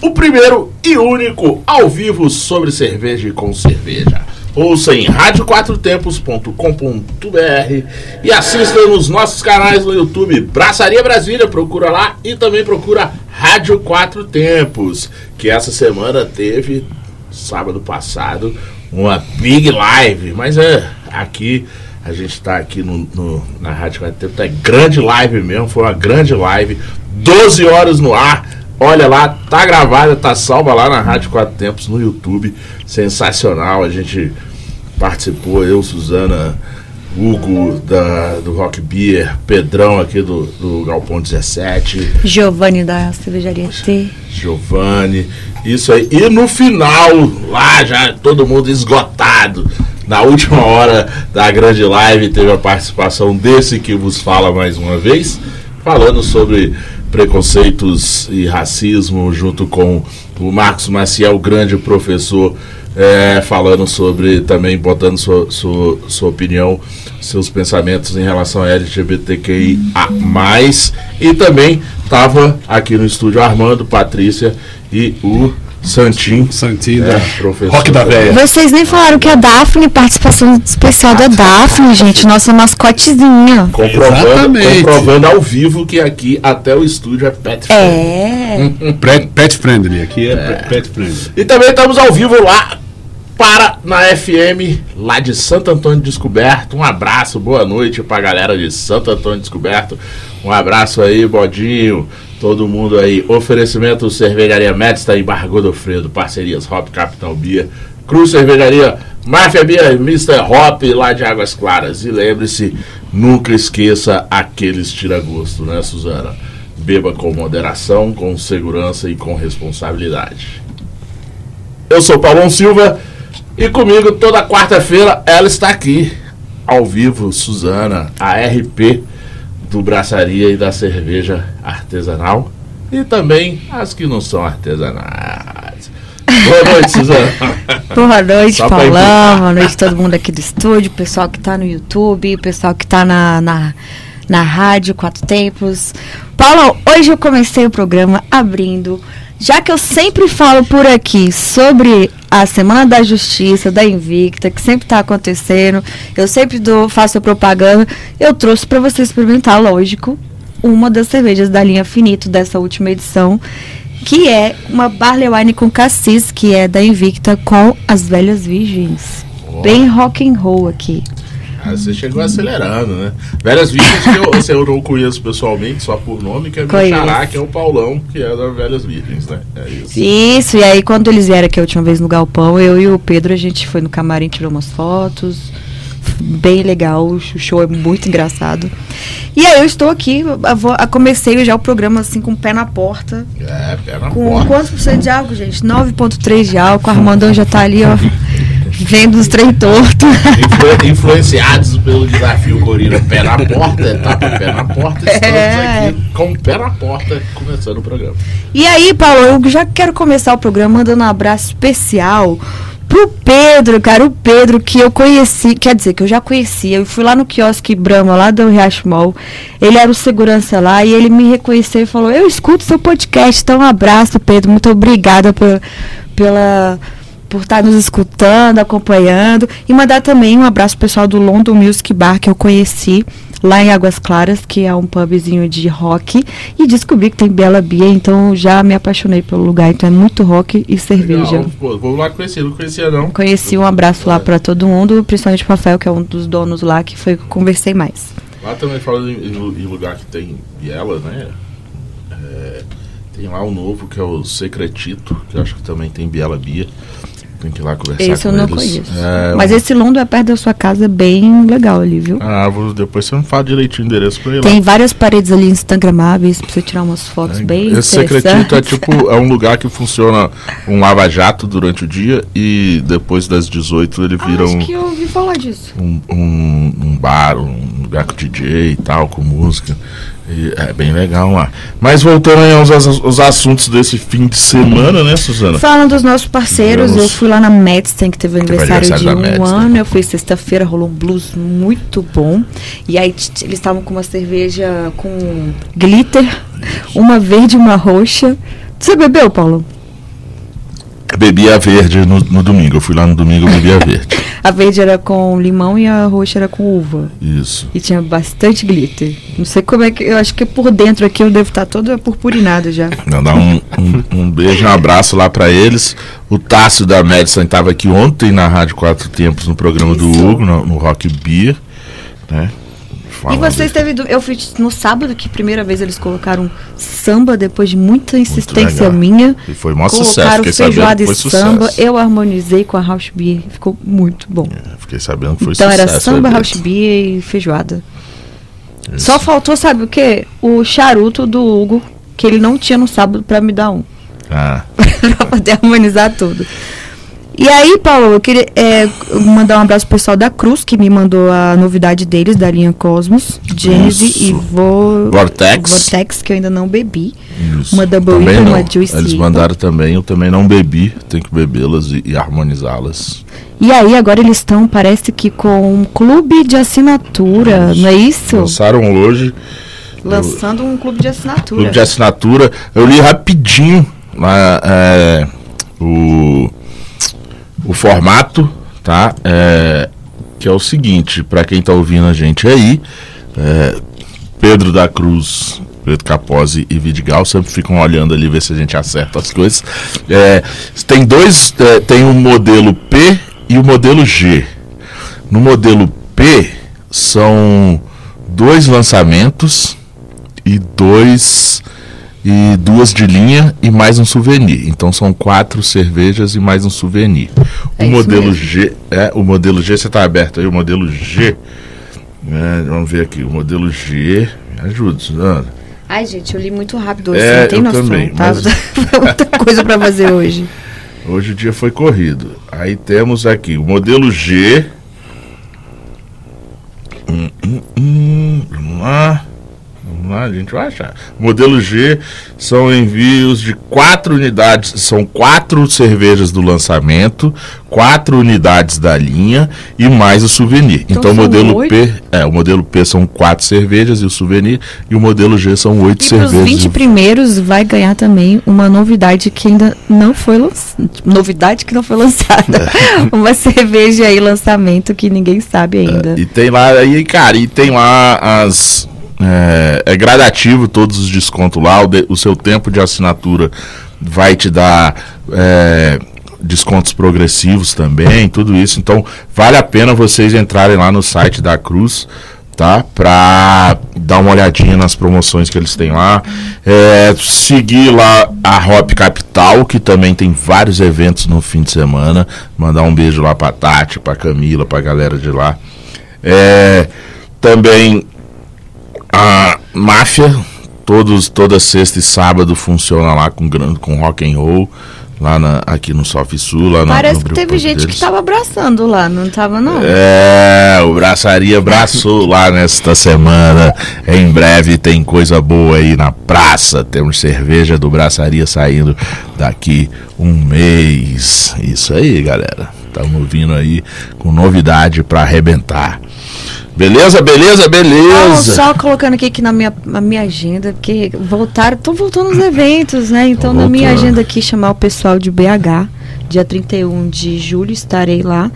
o primeiro e único ao vivo sobre cerveja e com cerveja. Ouça em radioquatrotempos.com.br e assista nos nossos canais no YouTube Braçaria Brasília, procura lá e também procura Rádio Quatro Tempos, que essa semana teve, sábado passado, uma big live, mas é aqui a gente está aqui no, no, na Rádio Quatro Tempos, é grande live mesmo, foi uma grande live, 12 horas no ar. Olha lá, tá gravada, tá salva lá na Rádio Quatro Tempos no YouTube. Sensacional. A gente participou, eu, Suzana, Hugo da, do Rock Beer, Pedrão aqui do, do Galpão 17. Giovanni da Cervejaria T. Giovanni, isso aí. E no final, lá já todo mundo esgotado. Na última hora da grande live teve a participação desse que vos fala mais uma vez, falando sobre preconceitos e racismo, junto com o Marcos Maciel, grande professor, é, falando sobre, também botando sua, sua, sua opinião, seus pensamentos em relação a LGBTQIA. E também estava aqui no estúdio Armando, Patrícia e o Santinho. Santinho, É, da professor Rock da. Véia. Vocês nem falaram que a Daphne, participação especial da Daphne, gente, nossa mascotezinha. Comprovando, Exatamente. comprovando ao vivo que aqui até o estúdio é pet friendly. É. Pet, pet friendly, aqui é, pet friendly. E também estamos ao vivo lá para na FM lá de Santo Antônio Descoberto. Um abraço, boa noite pra galera de Santo Antônio Descoberto. Um abraço aí, Bodinho, todo mundo aí. Oferecimento Cervejaria Médica e Barra Godofredo, parcerias Hop Capital Bia, Cruz Cervejaria, Máfia Bia, Mr. Hop lá de Águas Claras. E lembre-se, nunca esqueça aqueles tira-gosto, né, Suzana? Beba com moderação, com segurança e com responsabilidade. Eu sou Paulão Silva e comigo toda quarta-feira ela está aqui, ao vivo, Suzana, a RP do Braçaria e da Cerveja Artesanal e também as que não são artesanais. Boa noite, Suzana. Boa noite, Só Paulão. Boa noite todo mundo aqui do estúdio, pessoal que tá no YouTube, pessoal que tá na, na, na rádio Quatro Tempos. Paulão, hoje eu comecei o programa abrindo, já que eu sempre falo por aqui sobre a Semana da Justiça, da Invicta, que sempre tá acontecendo, eu sempre dou, faço propaganda, eu trouxe para você experimentar, lógico, uma das cervejas da linha Finito dessa última edição, que é uma Barley Wine com cassis, que é da Invicta com as velhas virgens. Bem rock and roll aqui. Ah, Você chegou acelerando, né? Velhas Virgens que eu, assim, eu não conheço pessoalmente, só por nome, que é meu xará, que é o Paulão, que é da Velhas Virgens, né? É isso. Isso, e aí quando eles vieram aqui a última vez no Galpão, eu e o Pedro, a gente foi no camarim, tirou umas fotos. Bem legal, o show é muito engraçado. E aí eu estou aqui, eu vou- eu comecei já o programa assim com o pé na porta. É, pé na Com porta. quantos por cento de álcool, gente? 9,3 de álcool. O Armandão já tá ali, ó, vendo os trem torto. Influ- influenciados pelo desafio Gorila Pé na Porta, etapa Pé na Porta, estamos É. aqui com o Pé na Porta, começando o programa. E aí, Paulo, eu já quero começar o programa mandando um abraço especial pro Pedro, cara, o Pedro que eu conheci, quer dizer, que eu já conhecia, eu fui lá no quiosque Brahma, lá do Riacho Mall, ele era o segurança lá e ele me reconheceu e falou, eu escuto seu podcast, então um abraço, Pedro, muito obrigada por, pela por estar nos escutando, acompanhando e mandar também um abraço pro pessoal do London Music Bar que eu conheci lá em Águas Claras, que é um pubzinho de rock, e descobri que tem Bela Bia, então já me apaixonei pelo lugar, então é muito rock e cerveja. Legal, pô, vou lá conhecer, não conhecia não. Conheci um abraço lá pra todo mundo, principalmente o Rafael, que é um dos donos lá, que foi que eu conversei mais. Lá também falando em, lugar que tem biela, né? É, tem lá o novo, que é o Secretito, que eu acho que também tem Biela Bia. Tem que ir lá conversar Esse com eu não eles. conheço. É, Mas um- esse Londo é perto da sua casa, bem legal ali, viu? Ah, vou, depois você me fala direitinho o endereço pra ir lá. Tem várias paredes ali instagramáveis pra você tirar umas fotos bem Esse secretito é tipo, é um lugar que funciona um lava-jato durante o dia e depois das 18 ele Ah, vira acho um, que eu ouvi falar disso. um, um, um bar, um lugar com DJ e tal, com música. E é bem legal lá. Mas voltando aí aos, aos- assuntos desse fim de semana, né, Suzana? Falando dos nossos parceiros, Tivemos- eu fui lá na Madsen, que teve o Teve aniversário de aniversário da um Madsen. ano. Eu fui sexta-feira, rolou um blues muito bom. E aí eles estavam com uma cerveja com glitter, uma verde e uma roxa. Você bebeu, Paulo? Bebi a verde no, no domingo. Eu fui lá no domingo e bebi a verde. A verde era com limão e a roxa era com uva. Isso. E tinha bastante glitter. Não sei como é que. Eu acho que por dentro aqui eu devo estar toda purpurinada já. Mandar um, um, um beijo, um abraço lá pra eles. O Tássio da Madison estava aqui ontem na Rádio Quatro Tempos, no programa do Isso. Hugo, no, no Rock Beer. Né? E Falando- você esteve. do- Eu fui no sábado, que primeira vez eles colocaram samba, depois de muita insistência minha. E foi maior sucesso. Colocaram feijoada e samba. sucesso. Eu harmonizei com a house beer. Ficou muito bom. Fiquei sabendo que foi então sucesso. era samba, o house beer e feijoada. Isso. Só faltou, sabe o quê? O charuto do Hugo, que ele não tinha no sábado pra me dar um. Ah, pra poder harmonizar tudo. E aí, Paulo, eu queria é, mandar um abraço pro pessoal da Cruz, que me mandou a novidade deles, da linha Cosmos, Genesis Isso. e Vo... Vortex. Vortex, que eu ainda não bebi. isso. Uma Double Também não. uma Juicy Eles mandaram também, eu também não bebi. Tenho que bebê-las e, e harmonizá-las. E aí, agora eles estão, parece que com um clube de assinatura, não é isso? Lançaram hoje. Lançando um clube de assinatura. Clube de assinatura. Eu li rapidinho lá, é, o, o formato, tá? É, que é o seguinte, para quem tá ouvindo a gente aí, é, Pedro da Cruz, Pedro Capozzi e Vidigal sempre ficam olhando ali ver se a gente acerta as coisas. É, tem dois, é, tem o modelo P e o modelo G. No modelo P são dois lançamentos e dois e duas de linha e mais um souvenir. Então são quatro cervejas e mais um souvenir. É o modelo mesmo. G, é, o modelo G, você está aberto aí, o modelo G. né, vamos ver aqui, o modelo G. Me ajuda, Suzana. Ai, gente, eu li muito rápido hoje, É, não tem eu noção, também, tá? mas- Muita coisa pra fazer hoje. Hoje o dia foi corrido. Aí temos aqui o modelo G. Hum, hum, hum, vamos lá. Lá, a gente vai achar. Modelo G são envios de quatro unidades, são quatro cervejas do lançamento, quatro unidades da linha e mais o souvenir. Então Então, o modelo oito? P, é, o modelo P são quatro cervejas e o souvenir, e o modelo G são oito E para os cervejas. 20 primeiros vai ganhar também uma novidade que ainda não foi lançada. Novidade que não foi lançada. uma cerveja aí, lançamento que ninguém sabe ainda. E tem lá, aí, cara, e tem lá as. É, é gradativo todos os descontos lá. O, de- o seu tempo de assinatura vai te dar é, descontos progressivos também, tudo isso. Então, vale a pena vocês entrarem lá no site da Cruz, tá? Pra dar uma olhadinha nas promoções que eles têm lá. É, seguir lá a Hop Capital, que também tem vários eventos no fim de semana. Mandar um beijo lá pra Tati, pra Camila, pra galera de lá. É, também a Máfia, todos, toda sexta e sábado funciona lá com, com rock and roll, lá na- aqui no Sof Sul, lá Parece no que teve gente que deles. tava abraçando lá, não tava não? É, o Braçaria abraçou lá nesta semana. Em breve tem coisa boa aí na praça. Temos cerveja do Braçaria saindo daqui um mês. Isso aí, galera. Estamos vindo aí com novidade pra arrebentar. Beleza, beleza, Não, beleza. só colocando aqui que na minha, na minha agenda, porque voltaram, estão voltando os eventos, né? Então, Tão na minha agenda aqui, chamar o pessoal de BH, dia 31 de julho, estarei lá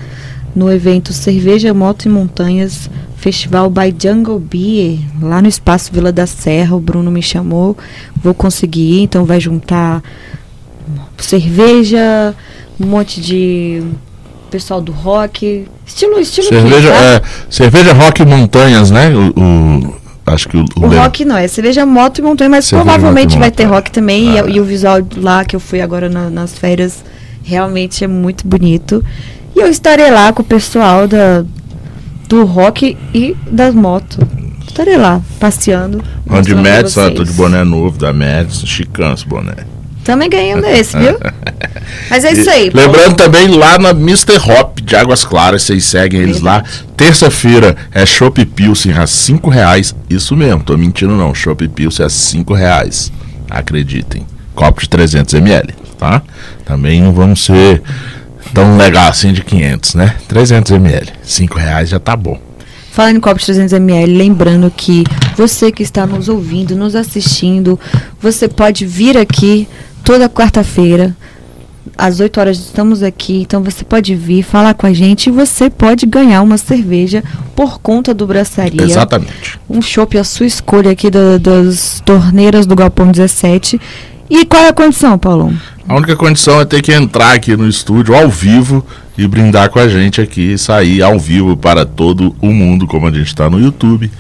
no evento Cerveja, Moto e Montanhas, Festival by Jungle Beer, lá no Espaço Vila da Serra. O Bruno me chamou, vou conseguir ir, então vai juntar cerveja, um monte de pessoal do rock, estilo, estilo Cerveja, tá? é, cerveja Rock Montanhas, né? O, o- acho que o, O le- rock não, é cerveja moto e montanha, mas Cerveja, provavelmente e vai ter rock também. e- Ah. E, o visual lá que eu fui agora na- nas férias Realmente é muito bonito. E eu estarei lá com o pessoal da, do rock e das motos. Estarei lá, passeando. Onde Mads, ó, tô de boné novo da Mads, chicão esse boné. Também ganhei um desse, viu? Mas é isso aí. E Lembrando também lá na Mr. Hop de Águas Claras, vocês seguem eles lá. Terça-feira é Chopp Pilsen a 5 reais. Isso mesmo, tô mentindo não. Chopp Pilsen a 5 reais. Acreditem. Copo de 300 ml, tá? Também não vamos ser tão legal assim de 500, né? 300 ml. 5 reais já tá bom. Falando em copo de 300ml, lembrando que você que está nos ouvindo, nos assistindo, você pode vir aqui toda quarta-feira. Às 8 horas estamos aqui, então você pode vir falar com a gente e você pode ganhar uma cerveja por conta do Braçaria. Exatamente. Um chopp à sua escolha aqui da- das torneiras do Galpão 17. E qual é a condição, Paulo? A única condição é ter que entrar aqui no estúdio ao vivo e brindar com a gente aqui, sair ao vivo para todo o mundo, como a gente está no YouTube,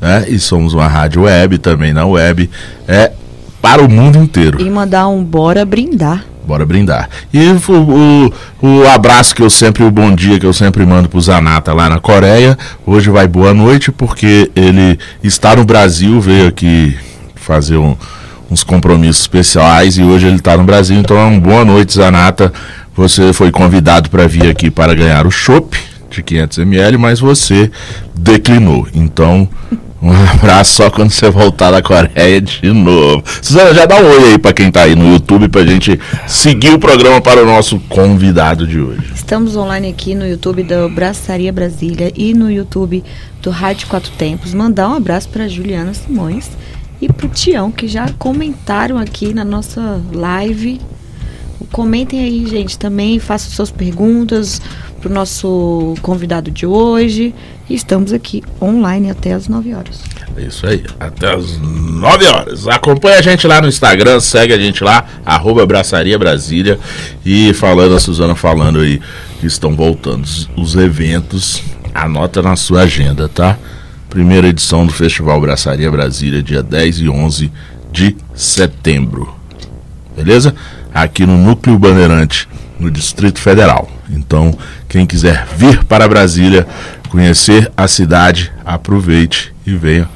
né? E somos uma rádio web também na web, é para o mundo inteiro. E mandar um bora brindar. Bora brindar. E o, o, o abraço que eu sempre, o bom dia que eu sempre mando pro Zanata lá na Coreia. Hoje vai boa noite, porque ele está no Brasil, veio aqui fazer um- uns compromissos especiais e hoje ele está no Brasil. Então, é uma boa noite, Zanata. Você foi convidado para vir aqui para ganhar o chopp de 500ml, mas você declinou. Então, um abraço só quando você voltar da Coreia de novo. Suzana, já dá um oi aí pra quem tá aí no YouTube pra gente seguir o programa para o nosso convidado de hoje. Estamos online aqui no YouTube da Braçaria Brasília e no YouTube do Rádio Quatro Tempos. Mandar um abraço para Juliana Simões e para o Tião, que já comentaram aqui na nossa live. Comentem aí, gente, também. Façam suas perguntas para o nosso convidado de hoje. E estamos aqui online até as 9 horas. Isso aí, até as 9 horas. Acompanha a gente lá no Instagram, segue a gente lá, arroba Braçaria Brasília. E falando, a Suzana falando aí que estão voltando os eventos, anota na sua agenda, tá? Primeira edição do Festival Braçaria Brasília, dia 10 e 11 de setembro. Beleza? Aqui no Núcleo Bandeirante, no Distrito Federal. Então, quem quiser vir para Brasília, conhecer a cidade, aproveite e venha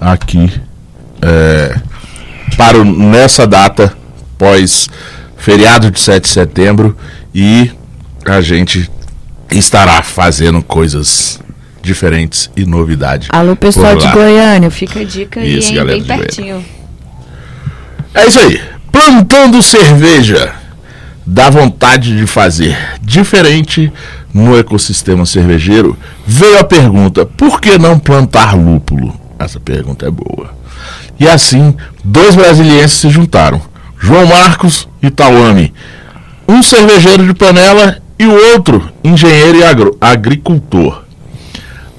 aqui é, para o- nessa data pós feriado de 7 de setembro e a gente estará fazendo coisas diferentes e novidade. Alô, pessoal de. Goiânia, fica a dica aí, Isso, hein? galera Bem de Goiânia. pertinho. É isso aí. Plantando cerveja. Dá vontade de fazer diferente no ecossistema cervejeiro. Veio a pergunta: por que não plantar lúpulo? Essa pergunta é boa. E assim, dois brasilienses se juntaram: João Marcos e Tauame. Um cervejeiro de panela e o outro engenheiro e agro- agricultor.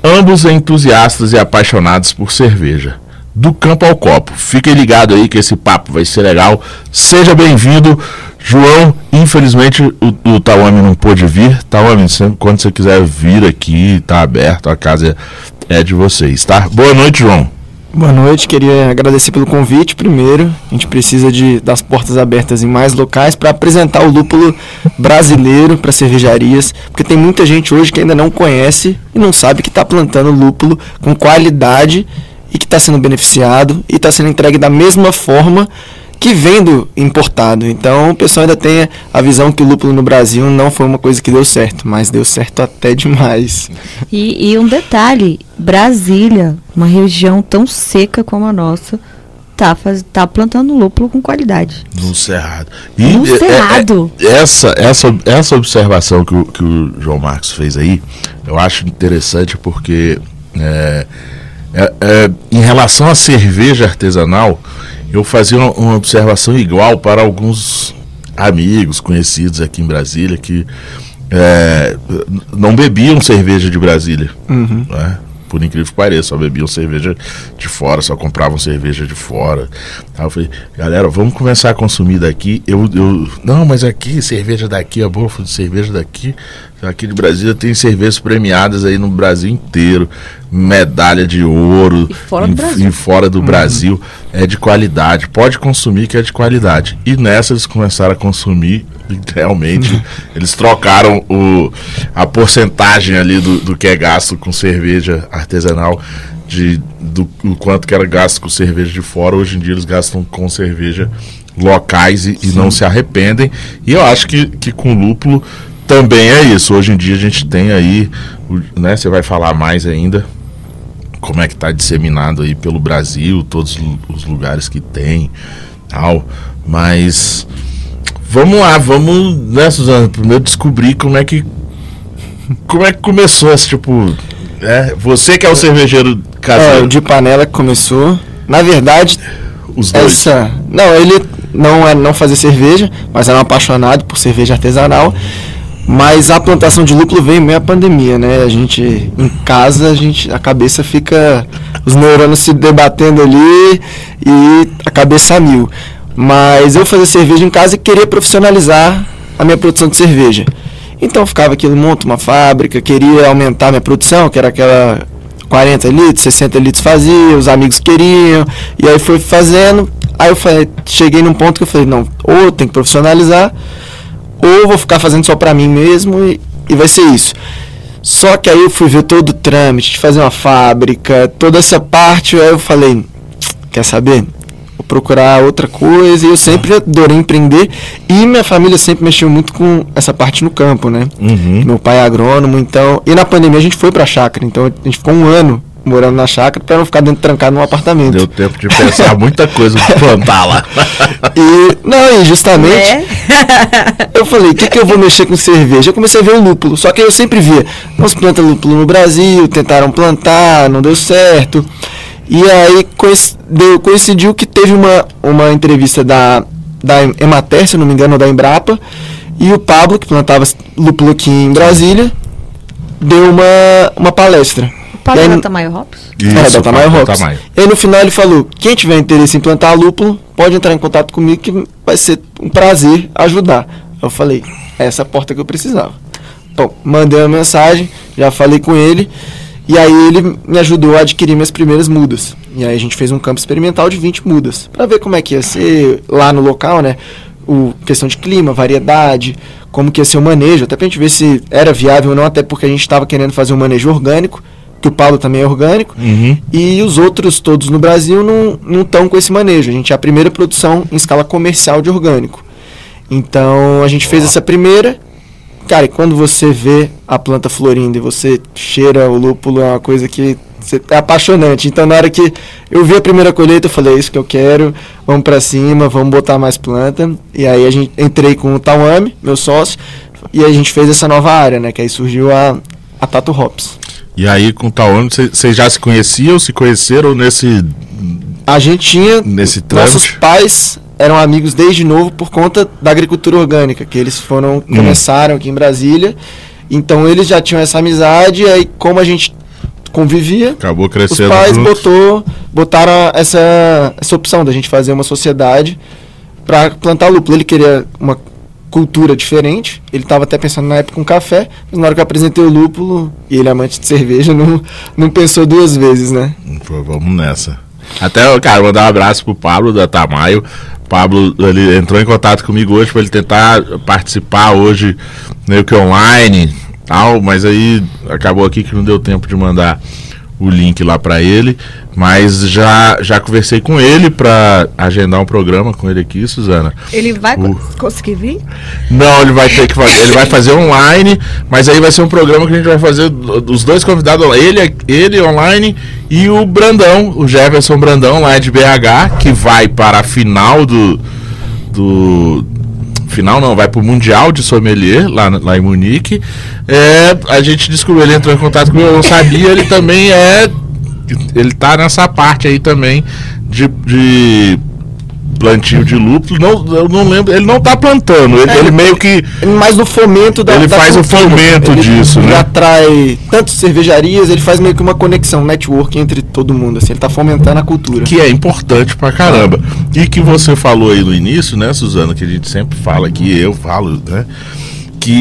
Ambos entusiastas e apaixonados por cerveja. Do campo ao copo. Fiquem ligados aí que esse papo vai ser legal. Seja bem-vindo, João. Infelizmente o, o Tawami não pôde vir. Tawami, quando você quiser vir aqui, tá aberto, a casa é de vocês, tá? Boa noite, João. Boa noite, queria agradecer pelo convite primeiro. A gente precisa de, das portas abertas em mais locais para apresentar o lúpulo brasileiro para cervejarias, porque tem muita gente hoje que ainda não conhece e não sabe que está plantando lúpulo com qualidade e que está sendo beneficiado e está sendo entregue da mesma forma que vem do importado. Então o pessoal ainda tem a visão que o lúpulo no Brasil não foi uma coisa que deu certo, mas deu certo até demais. E, e um detalhe, Brasília, uma região tão seca como a nossa, tá, faz, tá plantando lúpulo com qualidade. No Cerrado. No é- é- Cerrado. é- essa, essa, essa observação que o, que o João Marcos fez aí, eu acho interessante porque é, é- é, em relação à cerveja artesanal, eu fazia uma, uma observação igual para alguns amigos, conhecidos aqui em Brasília, que é, não bebiam cerveja de Brasília. né? Por incrível que pareça, só bebiam cerveja de fora, só compravam cerveja de fora. Aí eu falei, galera, vamos começar a consumir daqui. Eu, eu não, mas aqui, cerveja daqui, a boa cerveja daqui. Aqui de Brasília tem cervejas premiadas aí no Brasil inteiro. Medalha de ouro E fora do em- Brasil. em fora do Brasil é de qualidade. Pode consumir que é de qualidade. E nessa eles começaram a consumir. Realmente, eles trocaram o, a porcentagem ali do, do que é gasto com cerveja artesanal de, do, do quanto que era gasto com cerveja de fora. Hoje em dia eles gastam com cerveja locais e, e não se arrependem. E eu acho que, que com lúpulo também é isso. Hoje em dia a gente tem aí, né? Você vai falar mais ainda como é que está disseminado aí pelo Brasil, todos os lugares que tem, tal. Mas vamos lá, vamos, né, Suzana? Primeiro descobrir como é que como é que começou esse tipo, é, você que é o cervejeiro É, caseiro, o de panela que começou. Na verdade, os dois. essa. Não, ele não é não fazia cerveja, mas era um apaixonado por cerveja artesanal. Mas a plantação de lúpulo veio meio a pandemia, né? A gente em casa, a gente a cabeça fica os neurônios se debatendo ali e a cabeça a mil. Mas eu fazia cerveja em casa e queria profissionalizar a minha produção de cerveja. Então ficava aquilo, monta uma fábrica, queria aumentar minha produção, que era aquela 40 litros, 60 litros fazia, os amigos queriam, e aí foi fazendo. Aí eu falei, cheguei num ponto que eu falei, não, ou tem que profissionalizar, ou vou ficar fazendo só pra mim mesmo e, e vai ser isso. Só que aí eu fui ver todo o trâmite de fazer uma fábrica, toda essa parte, aí eu falei, quer saber? Vou procurar outra coisa, e eu sempre adorei empreender, e minha família sempre mexeu muito com essa parte no campo, né? Uhum. Meu pai é agrônomo, então. E na pandemia a gente foi pra chácara, então a gente ficou um ano morando na chácara pra não ficar dentro trancado num apartamento. Deu tempo de pensar muita coisa pra plantar lá. E, não, e justamente É. eu falei, o que, que eu vou mexer com cerveja? Eu comecei a ver o lúpulo, só que eu sempre via, não se planta lúpulo no Brasil, tentaram plantar, não deu certo. E aí coincidiu que teve uma, uma entrevista da, da Emater, se eu não me engano, da Embrapa, e o Pablo, que plantava lúpulo aqui em Brasília, deu uma, uma palestra. O E aí- da Tamayo Hops? é, da Tamayo Pablo Hops. E aí no final ele falou, quem tiver interesse em plantar lúpulo, pode entrar em contato comigo que vai ser um prazer ajudar. Eu falei, é essa a porta que eu precisava. Bom, mandei uma mensagem, já falei com ele, e aí ele me ajudou a adquirir minhas primeiras mudas. E aí a gente fez um campo experimental de 20 mudas, para ver como é que ia ser lá no local, né? O, questão de clima, variedade, como que ia ser o manejo, até pra gente ver se era viável ou não, até porque a gente estava querendo fazer um manejo orgânico, que o Paulo também é orgânico, Uhum. e os outros todos no Brasil não estão com esse manejo. A gente é a primeira produção em escala comercial de orgânico. Então a gente fez essa primeira. Cara, e quando você vê a planta florindo e você cheira o lúpulo, é uma coisa que é apaixonante. Então na hora que eu vi a primeira colheita, eu falei, é isso que eu quero, vamos pra cima, vamos botar mais planta. E aí a gente entrei com o Tawami, meu sócio, e a gente fez essa nova área, né? Que aí surgiu a, a Tato Hops. E aí, com o Taone, vocês já se conheciam, se conheceram nesse. A gente tinha. Nesse Nossos trâmite? pais eram amigos desde novo por conta da agricultura orgânica, que eles foram. Hum. começaram aqui em Brasília. Então eles já tinham essa amizade, e aí como a gente convivia, Acabou os crescendo. pais juntos. botou, botaram essa, essa opção da gente fazer uma sociedade para plantar lúpulo. Ele queria uma cultura diferente. Ele estava até pensando na época com café, mas na hora que eu apresentei o lúpulo, e ele é amante de cerveja, não, não pensou duas vezes, né? Pô, vamos nessa. Até, cara, mandar um abraço pro Pablo da Tamayo. Pablo, ele entrou em contato comigo hoje para ele tentar participar hoje, meio que online, tal, mas aí acabou aqui que não deu tempo de mandar o link lá para ele, mas já já conversei com ele para agendar um programa com ele aqui, Suzana. Ele vai Uh. conseguir vir? Não, ele vai ter que fazer, ele vai fazer online, mas aí vai ser um programa que a gente vai fazer os dois convidados, ele, ele online e o Brandão, o Jefferson Brandão lá de BH, que vai para a final do do final não, vai pro Mundial de Sommelier lá, lá em Munique. É, a gente descobriu, ele entrou em contato comigo, eu não sabia, ele também é ele tá nessa parte aí também de, de plantio de lúpulo. Não, eu não lembro, ele não tá plantando, ele, ele meio que mais no fomento da Ele da faz o cultura. fomento ele, disso, ele né? atrai tanto cervejarias, ele faz meio que uma conexão, um network entre todo mundo, assim, ele tá fomentando a cultura. que é importante pra caramba. E que você falou aí no início, né, Suzana, que a gente sempre fala aqui, eu falo, né? Que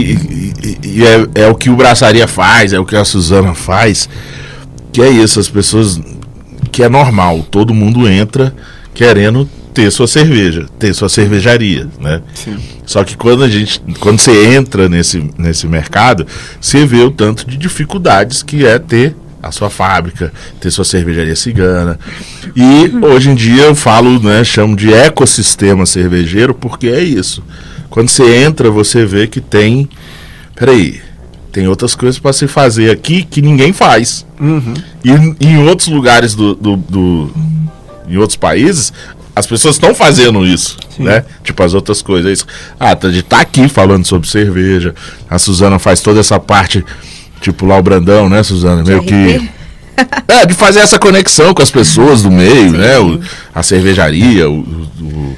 e- e é, é o que o Braçaria faz, é o que a Suzana faz. que é isso, as pessoas que é normal, todo mundo entra querendo ter sua cerveja, ter sua cervejaria, né? Sim. Só que quando a gente, quando você entra nesse, nesse mercado, você vê o tanto de dificuldades que é ter a sua fábrica, ter sua cervejaria cigana. E hoje em dia eu falo, né, chamo de ecossistema cervejeiro porque é isso. Quando você entra, você vê que tem, peraí, tem outras coisas para se fazer aqui que ninguém faz. Uhum. E em outros lugares do, do, do- em outros países, as pessoas estão fazendo isso, né? Tipo as outras coisas. É isso. Ah, tá de estar aqui falando sobre cerveja. A Suzana faz toda essa parte, tipo lá o Brandão, né, Suzana? Meio que é, de fazer essa conexão com as pessoas do meio, né? O- a cervejaria, o, o-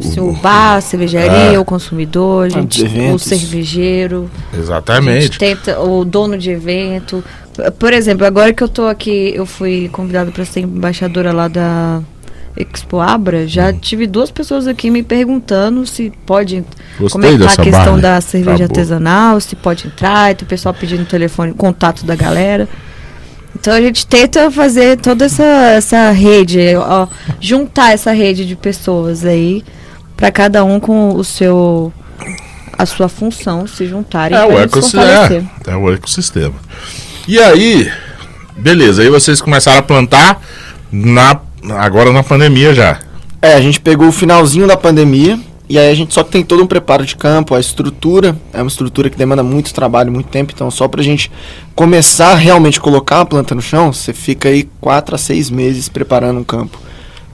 Sim, o bar, a cervejaria, Ah. o consumidor, a gente, o cervejeiro. Exatamente. tenta, o dono de evento. Por exemplo, agora que eu tô aqui, eu fui convidada para ser embaixadora lá da Expo Abra, já Hum. tive duas pessoas aqui me perguntando se pode. Gostei como é que tá a questão barra. da cerveja artesanal, se pode entrar, e tem o pessoal pedindo telefone, contato da galera. Então a gente tenta fazer toda essa, essa rede, ó, juntar essa rede de pessoas aí, para cada um com o seu a sua função se juntarem É o, ecossistema, é, é o ecossistema. E aí, beleza, aí vocês começaram a plantar na, agora na pandemia já. É, a gente pegou o finalzinho da pandemia e aí a gente só tem todo um preparo de campo, a estrutura, é uma estrutura que demanda muito trabalho, muito tempo, então só pra gente começar a realmente colocar a planta no chão, você fica aí quatro a seis meses preparando um campo.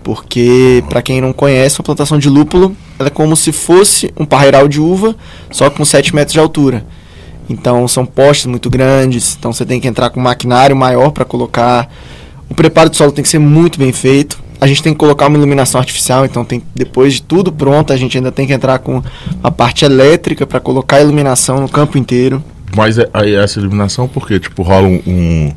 Porque, pra quem não conhece, a plantação de lúpulo é como se fosse um parreiral de uva, só com 7 metros de altura. Então são postes muito grandes, então você tem que entrar com maquinário maior para colocar. O preparo do solo tem que ser muito bem feito. A gente tem que colocar uma iluminação artificial, então tem depois de tudo pronto, a gente ainda tem que entrar com a parte elétrica para colocar a iluminação no campo inteiro. Mas é- aí essa iluminação, porque tipo, rola um. um-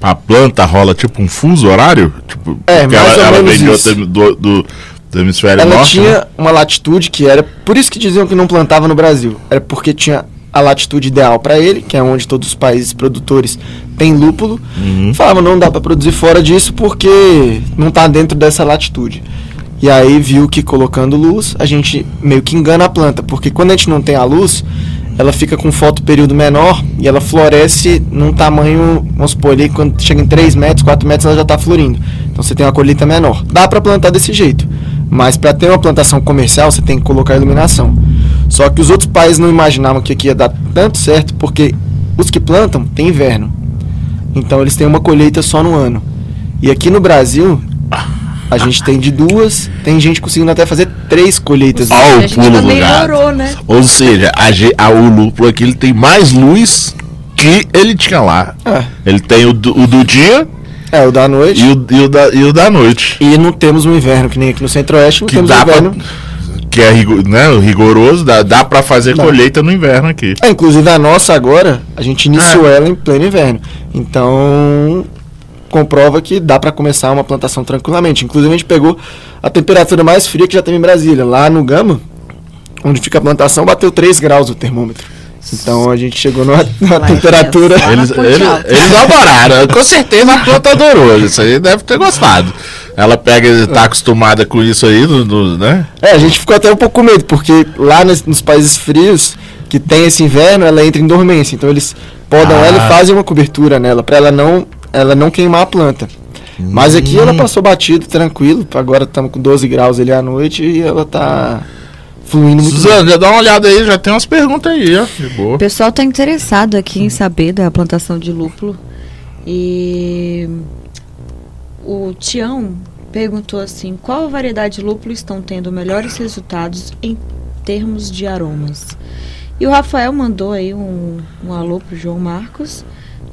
a planta rola tipo um fuso horário? Tipo, É, porque mais ela, ou ela menos vem isso. do, do, do hemisfério Ela norte. tinha né? uma latitude que era, por isso que diziam que não plantava no Brasil. Era porque tinha a latitude ideal para ele, que é onde todos os países produtores têm lúpulo. Uhum. Falava, não dá para produzir fora disso porque não tá dentro dessa latitude. E aí viu que colocando luz, a gente meio que engana a planta, porque quando a gente não tem a luz, ela fica com fotoperíodo menor e ela floresce num tamanho, vamos supor ali, quando chega em 3 metros, 4 metros, ela já está florindo. Então você tem uma colheita menor. Dá para plantar desse jeito, mas para ter uma plantação comercial, você tem que colocar iluminação. Só que os outros países não imaginavam que aqui ia dar tanto certo, porque os que plantam tem inverno. Então eles têm uma colheita só no ano. E aqui no Brasil, a gente tem de duas, tem gente conseguindo até fazer três colheitas. Ó, A o pulo do gato. melhorou, né? Ou seja, a, a- o lúpulo aqui ele tem mais luz que ele tinha lá. É, Ele tem o do, o do dia é, o da noite. e o, e o da, e o da noite. E não temos um inverno, que nem aqui no Centro-Oeste, não Que temos dá pra, inverno. Que é né, rigoroso, dá, dá pra fazer Dá. colheita no inverno aqui. É, inclusive a nossa agora, a gente iniciou É. ela em pleno inverno. Então, comprova que dá para começar uma plantação tranquilamente. Inclusive a gente pegou a temperatura mais fria que já teve em Brasília. Lá no Gama, onde fica a plantação, bateu 3 graus o termômetro. Então a gente chegou numa, numa temperatura. Eles, eles, eles adoraram. Com certeza a planta adorou. Isso aí deve ter gostado. Ela pega, tá acostumada com isso aí, no, no- né? É, a gente ficou até um pouco com medo, porque lá nos, nos países frios, que tem esse inverno, ela entra em dormência. Então eles podam Ah. ela e fazem uma cobertura nela, para ela não, ela não queimar a planta. Mas aqui ela passou batido, tranquilo. Agora estamos com 12 graus ali à noite e ela tá fluindo muito bem. Suzana, já dá uma olhada aí, já tem umas perguntas aí, ó. De boa. O pessoal está interessado aqui em saber da plantação de lúpulo. E o Tião perguntou assim: qual variedade de lúpulo estão tendo melhores resultados em termos de aromas? E o Rafael mandou aí um, um alô pro João Marcos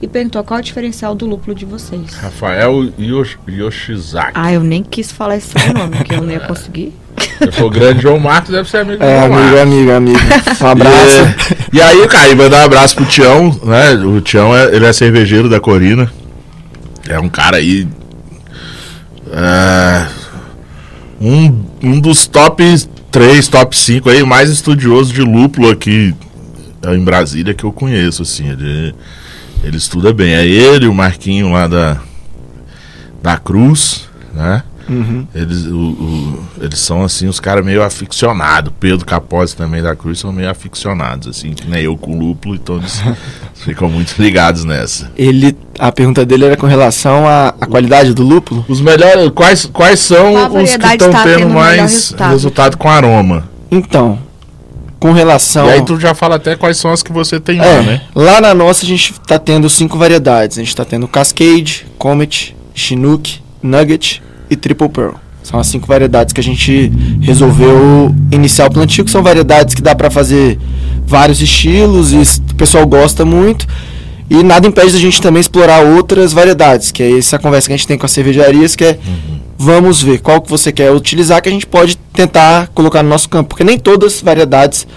e perguntou qual é o diferencial do lúpulo de vocês. Rafael Yosh- Yoshizaki. Ah, eu nem quis falar esse sobrenome, porque eu não ia conseguir. Se for grande João Marcos, deve ser amigo do É, amigo, Marcos. amigo, amigo. Um abraço. E, e aí, cara, mandar um abraço pro Tião, né? O Tião, é, ele é cervejeiro da Corina. É um cara aí. é, um, um dos top 3, top 5 aí, mais estudioso de lúpulo aqui é, em Brasília que eu conheço, assim. Ele, Ele estuda bem. É ele, o Marquinho lá da, da Cruz, né? Uhum. Eles, o- o- eles são assim, os caras meio aficionados. Pedro Capozzi também da Cruz são meio aficionados, assim, que nem eu com lúpulo, então eles ficam muito ligados nessa. Ele, a pergunta dele era com relação à, à qualidade do lúpulo. Os melhores, quais, quais são os que estão tá tendo tendo mais resultado? resultado? com aroma? Então, com relação. E aí tu já fala até quais são as que você tem lá, É, né? lá na nossa a gente tá tendo cinco variedades. A gente tá tendo Cascade, Comet, Chinook, Nugget e Triple Pearl. São as cinco variedades que a gente resolveu iniciar o plantio, que são variedades que dá pra fazer vários estilos e o pessoal gosta muito. E nada impede da gente também explorar outras variedades, que é essa conversa que a gente tem com as cervejarias, que é vamos ver qual que você quer utilizar que a gente pode tentar colocar no nosso campo, porque nem todas as variedades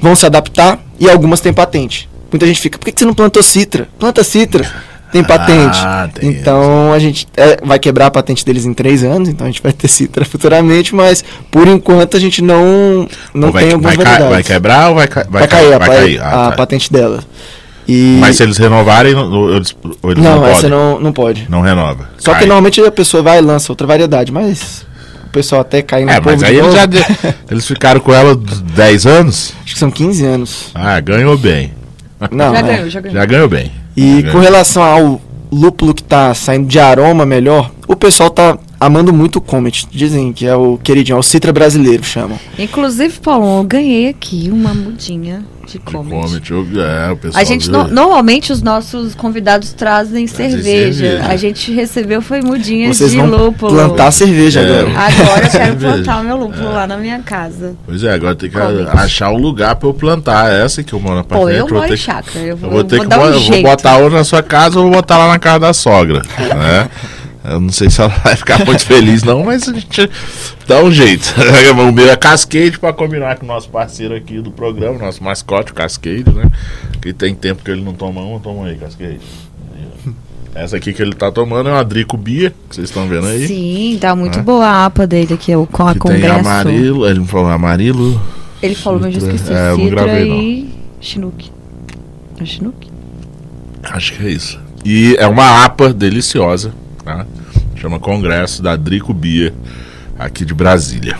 vão se adaptar e algumas têm patente. Muita gente fica, por que que você não plantou citra? Planta citra, tem patente. Ah, tem então a gente é, vai quebrar a patente deles em três anos, então a gente vai ter citra futuramente, mas por enquanto a gente não, não Ou vai, tem algumas vai, ca- vai quebrar ou vai, ca- Vai, cair, a, vai cair. a Ah, tá. patente dela. E Mas se eles renovarem, eles, eles não, não, essa podem? não, não pode. Não renova. Só Cai. que normalmente a pessoa vai e lança outra variedade, mas o pessoal até cai no É, povo mas aí eles já de- eles ficaram com ela 10 anos. Acho que são 15 anos. Ah, ganhou bem. Não, já é. ganhou, já ganhou. Já ganhou bem. E Já com relação ao lúpulo que tá saindo de aroma melhor, o pessoal tá amando muito o Comet. Dizem que é o queridinho, é o Citra brasileiro, chamam. Inclusive, Paulo, eu ganhei aqui uma mudinha de Comet. Comet, eu- é, o pessoal A gente, no- normalmente os nossos convidados trazem cerveja. cerveja. A gente recebeu foi mudinha Vocês de vão lúpulo. plantar cerveja É. agora. Agora eu quero plantar o meu lúpulo lá na minha casa. Pois é, agora tem que Comet. achar um lugar pra eu plantar. Essa que eu moro na Pô, frente, eu vou moro ter em chácara. Eu vou, Eu vou ter vou que um eu vou botar ou na sua casa ou vou botar lá na casa da sogra, né? Eu não sei se ela vai ficar muito feliz não, mas a gente dá um jeito. O meu é Cascade pra combinar com o nosso parceiro aqui do programa, nosso mascote, o Cascade, né? Que tem tempo que ele não toma uma, toma aí, Cascade. Essa aqui que ele tá tomando é uma Drico Bia, que vocês estão vendo aí. Sim, tá muito Né? boa a APA dele aqui, o com a que tem congresso. amarelo, ele falou amarelo. Ele falou, mas eu esqueci. É, eu não gravei, e Chinook. É Chinook? Acho que é isso. E é uma APA deliciosa, tá? Chama Congresso da Drico Bia, aqui de Brasília.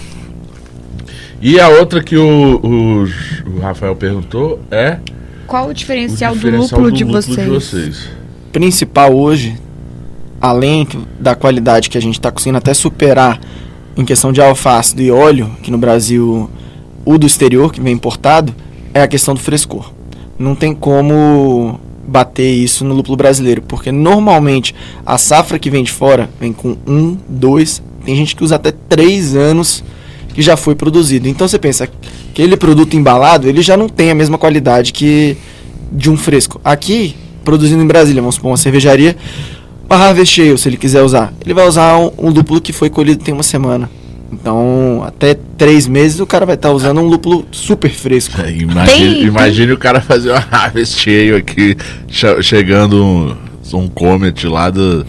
E a outra que o, o, o Rafael perguntou é Qual o o diferencial, diferencial do lúpulo, do de, lúpulo vocês? de vocês. principal hoje, além da qualidade que a gente está conseguindo até superar em questão de alface e óleo, que no Brasil o do exterior, que vem importado, é a questão do frescor. Não tem como bater isso no lúpulo brasileiro, porque normalmente a safra que vem de fora vem com um, dois, tem gente que usa até três anos que já foi produzido. Então você pensa, aquele produto embalado, ele já não tem a mesma qualidade que de um fresco. Aqui, produzindo em Brasília, vamos supor, uma cervejaria, o Harvest se ele quiser usar, ele vai usar um, um lúpulo que foi colhido tem uma semana. Então, até três meses o cara vai estar usando um lúpulo super fresco. É, imagine, Tem- imagine o cara fazer uma harvest ale aqui, che- chegando um, um Comet lá do-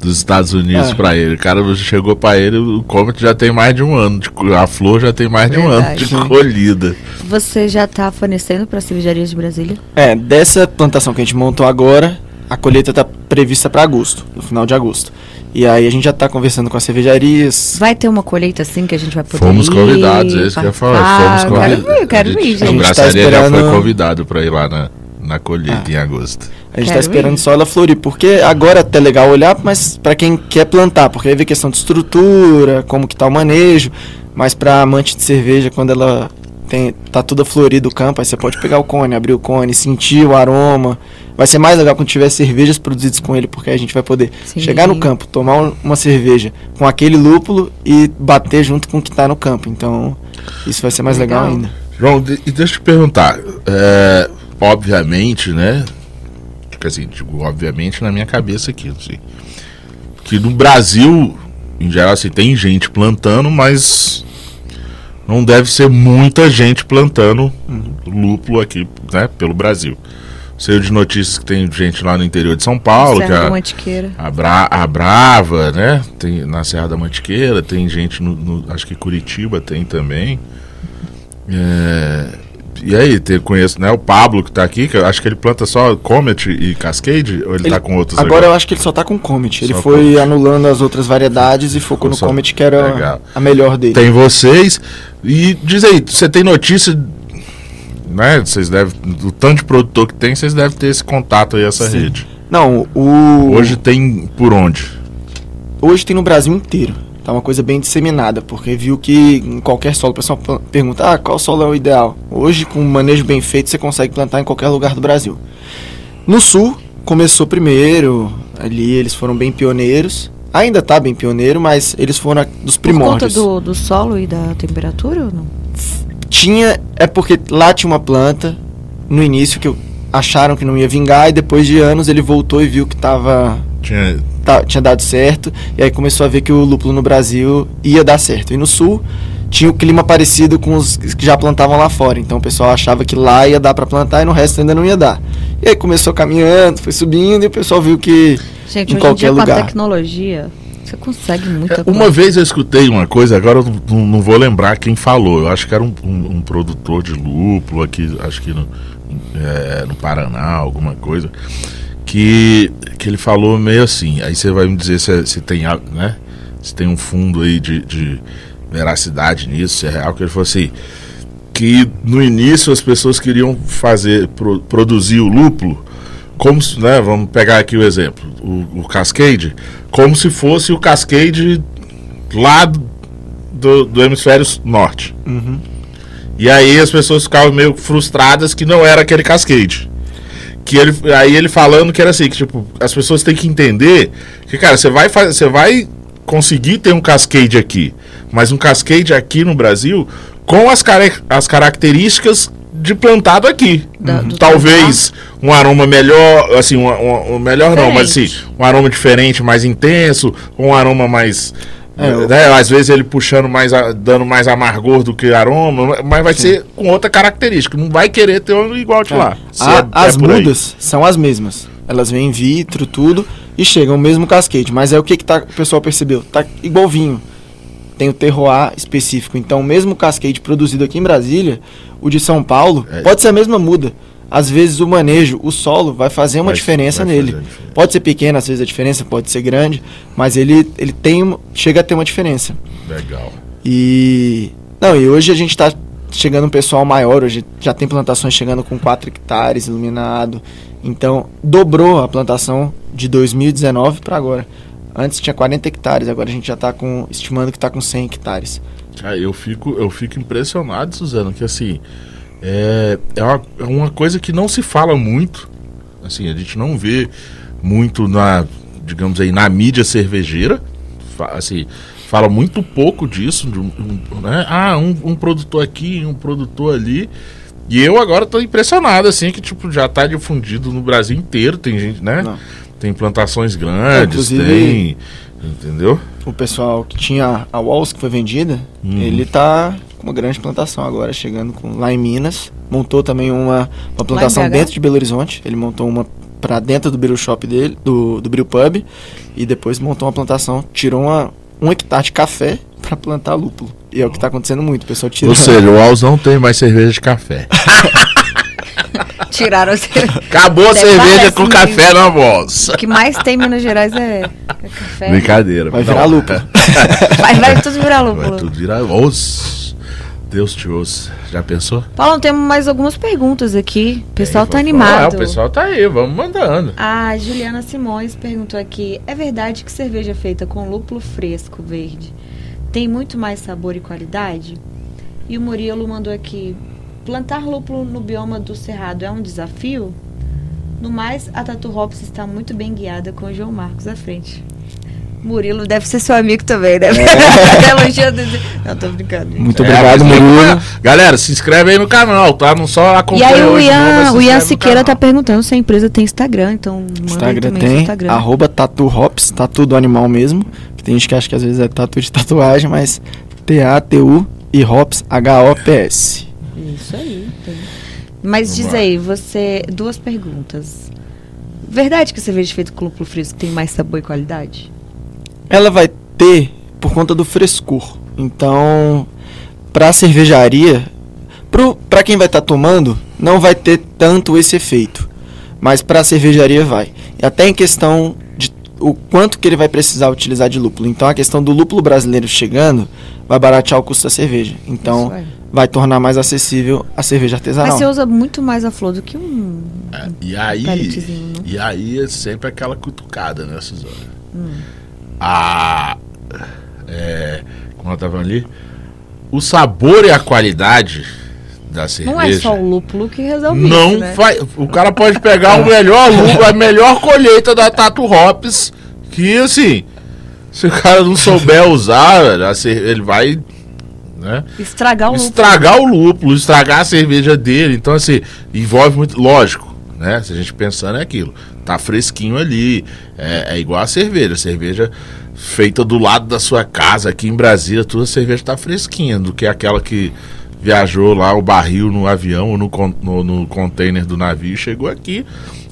dos Estados Unidos É. pra ele. O cara chegou pra ele, o Comet já tem mais de um ano, de a flor já tem mais de um ano de Verdade. colhida. Você já tá fornecendo para cervejarias de Brasília? É, dessa plantação que a gente montou agora, a colheita está prevista para agosto, no final de agosto. E aí a gente já está conversando com as cervejarias. Vai ter uma colheita assim que a gente vai poder Fomos ir, convidados, é isso que eu ia falar. Fomos Quero convidados. ir, eu quero A ir, gente- gente. O tá Braçaria já foi esperando- convidado pra ir lá na, na colheita Ah. em agosto. A gente Quero está esperando ir. só ela florir, porque agora é até legal olhar, mas para quem quer plantar, porque aí vê questão de estrutura, como que tá o manejo, mas para amante de cerveja, quando ela tem tá toda florida o campo, aí você pode pegar o cone, abrir o cone, sentir o aroma. Vai ser mais legal quando tiver cervejas produzidas com ele, porque aí a gente vai poder Sim. chegar no campo, tomar um- uma cerveja com aquele lúpulo e bater junto com o que tá no campo. Então, isso vai ser mais legal, Legal. ainda. João, de- e deixa eu te perguntar. é, obviamente, né? Tipo assim, digo, obviamente na minha cabeça aqui, não sei. Que no Brasil, em geral, assim, tem gente plantando, mas não deve ser muita gente plantando lúpulo aqui, né? Pelo Brasil. Saiu de notícias que tem gente lá no interior de São Paulo, que Serra da a, Mantiqueira. a, Bra- a Brava, né? Tem na Serra da Mantiqueira, tem gente no, no- acho que Curitiba tem também. É, E aí, te, conheço, né? O Pablo que tá aqui, que eu acho que ele planta só Comet e Cascade, ou ele, Ele- tá com outros Agora eu acho que ele só tá com Comet. Ele Só foi Comet. anulando as outras variedades e focou no Comet, que era Legal. a melhor dele. Tem vocês. E diz aí, você tem notícia, né? Vocês devem, do tanto de produtor que tem, vocês devem ter esse contato aí, essa Sim. rede. Não, o. Hoje tem por onde? Hoje tem no Brasil inteiro. Tá uma coisa bem disseminada, porque viu que em qualquer solo, o pessoal pergunta, ah, qual solo é o ideal? Hoje, com um manejo bem feito, você consegue plantar em qualquer lugar do Brasil. No sul, começou primeiro, ali eles foram bem pioneiros. Ainda tá bem pioneiro, mas eles foram dos Por conta primórdios. do, do solo e da temperatura ou não? Tinha, é porque lá tinha uma planta, no início, que acharam que não ia vingar, e depois de anos ele voltou e viu que tava Tinha, tá- tinha dado certo, e aí começou a ver que o lúpulo no Brasil ia dar certo. E no sul tinha o clima parecido com os que já plantavam lá fora, então o pessoal achava que lá ia dar para plantar e no resto ainda não ia dar. E aí começou caminhando, foi subindo e o pessoal viu que Gente, Em qualquer dia com a lugar. tecnologia, você consegue muita É, coisa. Uma vez eu escutei uma coisa, agora eu não, não- não vou lembrar quem falou. Eu acho que era um, um- um produtor de lúpulo aqui, acho que no, é, no Paraná, alguma coisa. Que, que ele falou meio assim. Aí você vai me dizer se, é- se tem, né, se tem um fundo aí de, de veracidade nisso, se é real. Que ele falou assim: que no início as pessoas queriam fazer, pro- produzir o lúpulo como se, né, vamos pegar aqui o exemplo, o, o Cascade, como se fosse o Cascade lá do, do hemisfério norte. Uhum. E aí as pessoas ficavam meio frustradas que não era aquele Cascade. Que ele, aí ele falando que era assim, que tipo, as pessoas têm que entender que, cara, você vai, você vai conseguir ter um Cascade aqui, mas um Cascade aqui no Brasil com as, care- as características de plantado aqui. Da- do Talvez um aroma melhor, assim, um, um- melhor não, mas assim, Diferente. um aroma diferente, mais intenso, um aroma mais. É, o- né, às vezes ele puxando mais, a- dando mais amargor do que aroma, mas vai ser com outra característica. Não vai querer ter um igual de lá. Se A- é- as é mudas são as mesmas. Elas vêm in vitro, tudo, e chegam o mesmo cascade. Mas é o que, que tá, o pessoal percebeu? Tá igual vinho. Tem o terroir específico. Então, o mesmo cascade produzido aqui em Brasília, o de São Paulo, É. pode ser a mesma muda. Às vezes o manejo, o solo, vai fazer uma Vai- diferença vai nele. diferença. Pode ser pequena, às vezes a diferença pode ser grande, mas ele, ele tem, chega a ter uma diferença. Legal. E. Não, e hoje a gente tá chegando um pessoal maior, hoje já tem plantações chegando com 4 hectares iluminado. Então, dobrou a plantação de 2019 para agora. Antes tinha 40 hectares, agora a gente já tá com. estimando que tá com 100 hectares. Cara, eu fico, eu fico impressionado, Suzano, que assim, é, é, uma, é uma coisa que não se fala muito. Assim, a gente não vê muito na, digamos aí, na mídia cervejeira. Assim, fala muito pouco disso. né? Ah, um, um produtor aqui, um produtor ali. E eu agora tô impressionado, assim, que tipo, já tá difundido no Brasil inteiro. Tem gente, né? Não. Tem plantações grandes, inclusive- tem. Entendeu? O pessoal que tinha a Walls que foi vendida, Uhum. ele tá com uma grande plantação agora, chegando com, lá em Minas. Montou também uma, uma plantação dentro de Belo Horizonte. Ele montou uma para dentro do Brew Shop dele, do, do Brew Pub, e depois montou uma plantação, tirou uma, um hectare de café para plantar lúpulo. E é o que tá acontecendo muito, o pessoal tira. Ou seja, o Alz não tem mais cerveja de café. Tiraram o Acabou a Até cerveja com mesmo. café na voz. O que mais tem em Minas Gerais é, é café. Brincadeira. Vai Não, virar lúpulo. Vai, vai tudo virar Vai lúpulo. tudo virar. Os... Deus te ouça. Já pensou? Paulo, temos mais algumas perguntas aqui. O pessoal tá vamos- animado. Ah, o pessoal tá aí, vamos mandando. A Juliana Simões perguntou aqui: é verdade que cerveja feita com lúpulo fresco verde tem muito mais sabor e qualidade? E o Murilo mandou aqui: plantar lúpulo no bioma do Cerrado é um desafio? No mais, a Tatu Hops está muito bem guiada com o João Marcos à frente. Murilo deve ser seu amigo também, né? Elogiando. Não, tô brincando. Muito É, obrigado, tem Murilo. Galera, se inscreve aí no canal, tá? Não só E acompanha aí o Ian, se o Ian Siqueira tá perguntando se a empresa tem Instagram, então Instagram tem, Instagram. arroba tatu hops, tatu do animal mesmo. Que tem gente que acha que às vezes é tatu de tatuagem, mas T-A-T-U e hops, H-O-P-S. Isso aí. tem. Mas Vamos diz lá. aí, você. Duas perguntas. Verdade que a cerveja feita com lúpulo fresco tem mais sabor e qualidade? Ela vai ter por conta do frescor. Então, pra cervejaria, Para quem vai estar tá tomando, não vai ter tanto esse efeito. Mas para a cervejaria vai. E até em questão de o quanto que ele vai precisar utilizar de lúpulo. Então a questão do lúpulo brasileiro chegando vai baratear o custo da cerveja. Então vai tornar mais acessível a cerveja artesanal. Mas você usa muito mais a flor do que um. É, e aí, e aí é sempre aquela cutucada, né, Suzana? Hum. A. É, como eu tava ali, o sabor e a qualidade da cerveja. Não é só o lúpulo que resolve não isso, né? Vai, o cara pode pegar o melhor lúpulo, a melhor colheita da Tatu Hops, que assim, se o cara não souber usar, ele vai né? Estragar o estragar lúpulo. o lúpulo, estragar a cerveja dele. Então assim, envolve muito, lógico, né? Se a gente pensando é aquilo, tá fresquinho ali, é, é igual a cerveja, cerveja feita do lado da sua casa aqui em Brasília, toda a cerveja tá fresquinha do que aquela que viajou lá o barril no avião ou no, no, no container do navio e chegou aqui,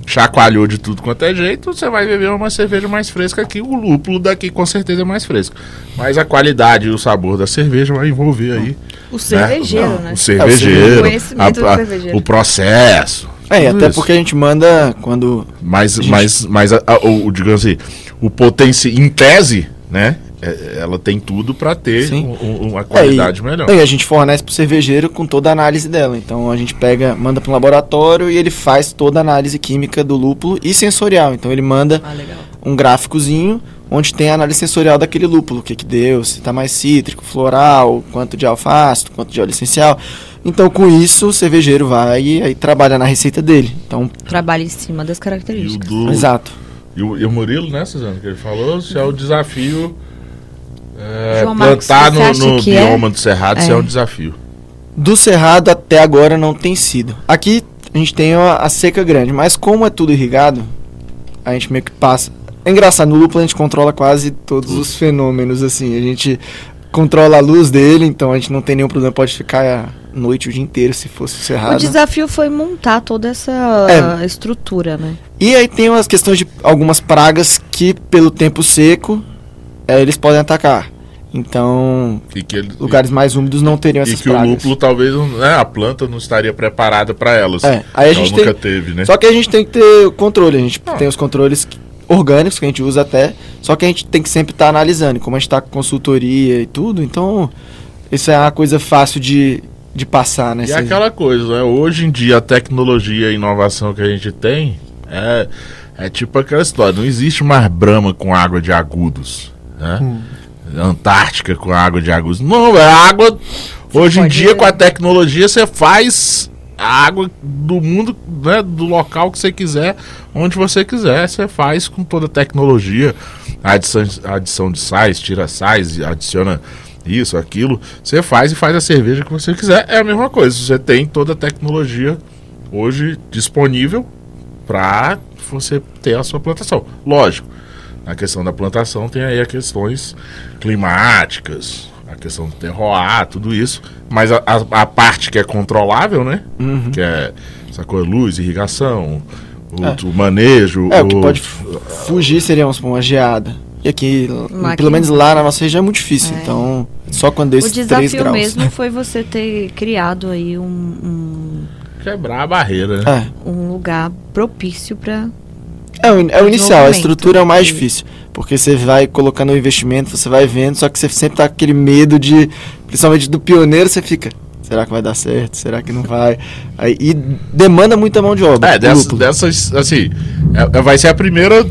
chacoalhou de tudo quanto é jeito, você vai beber uma cerveja mais fresca aqui. O lúpulo daqui com certeza é mais fresco. Mas a qualidade e o sabor da cerveja vai envolver aí. O cervejeiro, né? né? O cervejeiro, o, a, a, cervejeiro. o processo. É, até isso. porque a gente manda quando. Mas, gente... mas, mas a, a, o, digamos assim, o potencial, em tese, né? É, ela tem tudo para ter um, uma qualidade é, e, melhor. E a gente fornece pro cervejeiro com toda a análise dela. Então a gente pega, manda para um laboratório e ele faz toda a análise química do lúpulo e sensorial. Então ele manda ah, um gráficozinho onde tem a análise sensorial daquele lúpulo, o que que deu, se está mais cítrico, floral, quanto de alface, quanto de óleo essencial. Então, com isso, o cervejeiro vai e aí trabalha na receita dele. Então, trabalha em cima das características. Do... Exato. E o, e o Murilo, né, Suzano, que ele falou, se é o desafio é, plantar Marcos, no, no é? bioma é? do Cerrado, é. isso é um desafio. Do Cerrado até agora não tem sido. Aqui a gente tem a, a, seca grande, mas como é tudo irrigado, a gente meio que passa. É engraçado, no lúpulo a gente controla quase todos os fenômenos, assim. A gente controla a luz dele, então a gente não tem nenhum problema, pode ficar a noite o dia inteiro se fosse cerrado. O desafio foi montar toda essa é. estrutura, né? E aí tem as questões de algumas pragas que, pelo tempo seco, é, eles podem atacar. Então, ele, lugares mais úmidos não teriam essas pragas. E que o lúpulo talvez né, a planta não estaria preparada para elas. É, aí a gente nunca tem, teve, né? Só que a gente tem que ter controle. A gente ah. tem os controles orgânicos que a gente usa até, só que a gente tem que sempre estar tá analisando. Como a gente está com consultoria e tudo, então isso é uma coisa fácil de, de passar, né? E aquela coisa, né? Hoje em dia a tecnologia e a inovação que a gente tem é, é tipo aquela história. Não existe mais brama com água de agudos né? Hum. Antártica com água de águas. Não, é água. Hoje em dia, ir. com a tecnologia, você faz a água do mundo, né, do local que você quiser, onde você quiser, você faz com toda a tecnologia, adição, adição de sais, tira sais, adiciona isso, aquilo, você faz e faz a cerveja que você quiser, é a mesma coisa, você tem toda a tecnologia hoje disponível para você ter a sua plantação. Lógico, na questão da plantação tem aí as questões climáticas, a questão do terroir, tudo isso. Mas a, a, a parte que é controlável, né? Uhum. Que é essa coisa, luz, irrigação, o, é. o manejo. É, o, o que pode fugir seria uma geada. E aqui, Máquina. pelo menos lá na nossa região é muito difícil. É. Então, só quando desses 3 graus. O desafio mesmo foi você ter criado aí um, um... Quebrar a barreira, né? É. Um lugar propício para é o, é o inicial, a estrutura é o mais difícil. Porque você vai colocando o investimento, você vai vendo, só que você sempre tá com aquele medo de, principalmente do pioneiro, você fica. Será que vai dar certo? Será que não vai? Aí, e demanda muita mão de obra. É, dessas, dessas assim, é, é, vai ser a primeira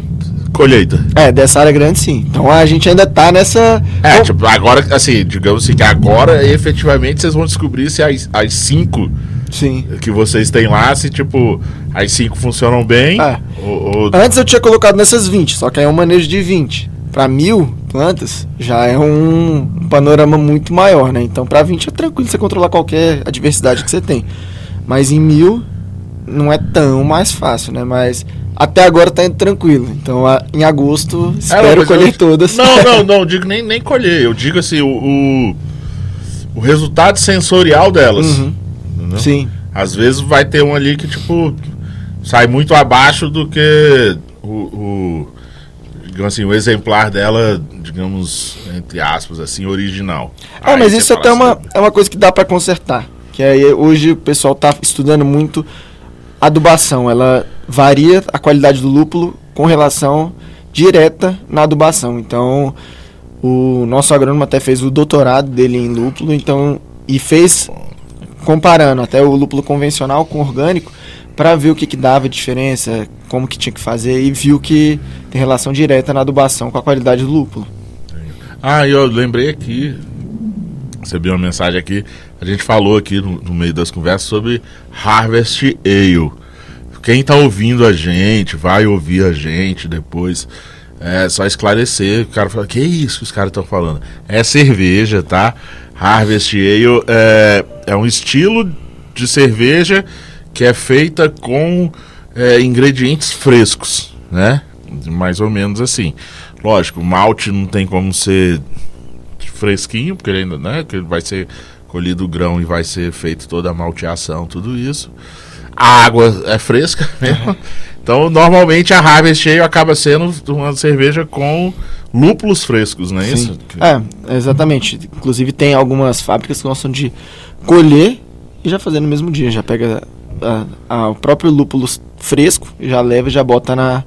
colheita. É, dessa área grande sim. Então a gente ainda tá nessa. É, tipo, agora, assim, digamos assim, que agora efetivamente vocês vão descobrir se as, as cinco Sim. que vocês têm lá, se tipo, as 5 funcionam bem. É. Ou, ou... Antes eu tinha colocado nessas 20, só que aí é um manejo de 20. Para mil plantas já é um, panorama muito maior, né? Então para 20 é tranquilo você controlar qualquer adversidade que você tem. Mas em mil não é tão mais fácil, né? Mas até agora tá indo tranquilo. Então, a, em agosto, espero é, colher eu, todas. Não, não, não, digo nem, nem colher. Eu digo assim, o, o, o resultado sensorial delas. Uhum entendeu? Sim. Às vezes vai ter um ali que, tipo, sai muito abaixo do que o, o digamos assim, o exemplar dela, digamos, entre aspas, assim, original. É, mas isso até é uma, assim, é uma coisa que dá para consertar. Que aí hoje o pessoal tá estudando muito adubação. Ela varia a qualidade do lúpulo com relação direta na adubação. Então, o nosso agrônomo até fez o doutorado dele em lúpulo, então e fez comparando até o lúpulo convencional com orgânico para ver o que, que dava diferença, como que tinha que fazer e viu que tem relação direta na adubação com a qualidade do lúpulo. Ah, eu lembrei aqui, recebi uma mensagem aqui, a gente falou aqui no, no meio das conversas sobre Harvest Ale. Quem está ouvindo a gente, vai ouvir a gente depois. É só esclarecer. O cara fala, que isso que os caras estão falando? É cerveja, tá? Harvest Ale é, é um estilo de cerveja que é feita com é, ingredientes frescos, né? Mais ou menos assim. Lógico, malte não tem como ser fresquinho, porque ele ainda, né? Que vai ser colhido o grão e vai ser feito toda a malteação, tudo isso. A água é fresca mesmo. Então, normalmente a Harvest Ale acaba sendo uma cerveja com lúpulos frescos, não é Sim. isso? É, exatamente. Inclusive tem algumas fábricas que gostam de colher e já fazer no mesmo dia. Já pega a- a- o próprio lúpulo fresco, já leva e já bota na,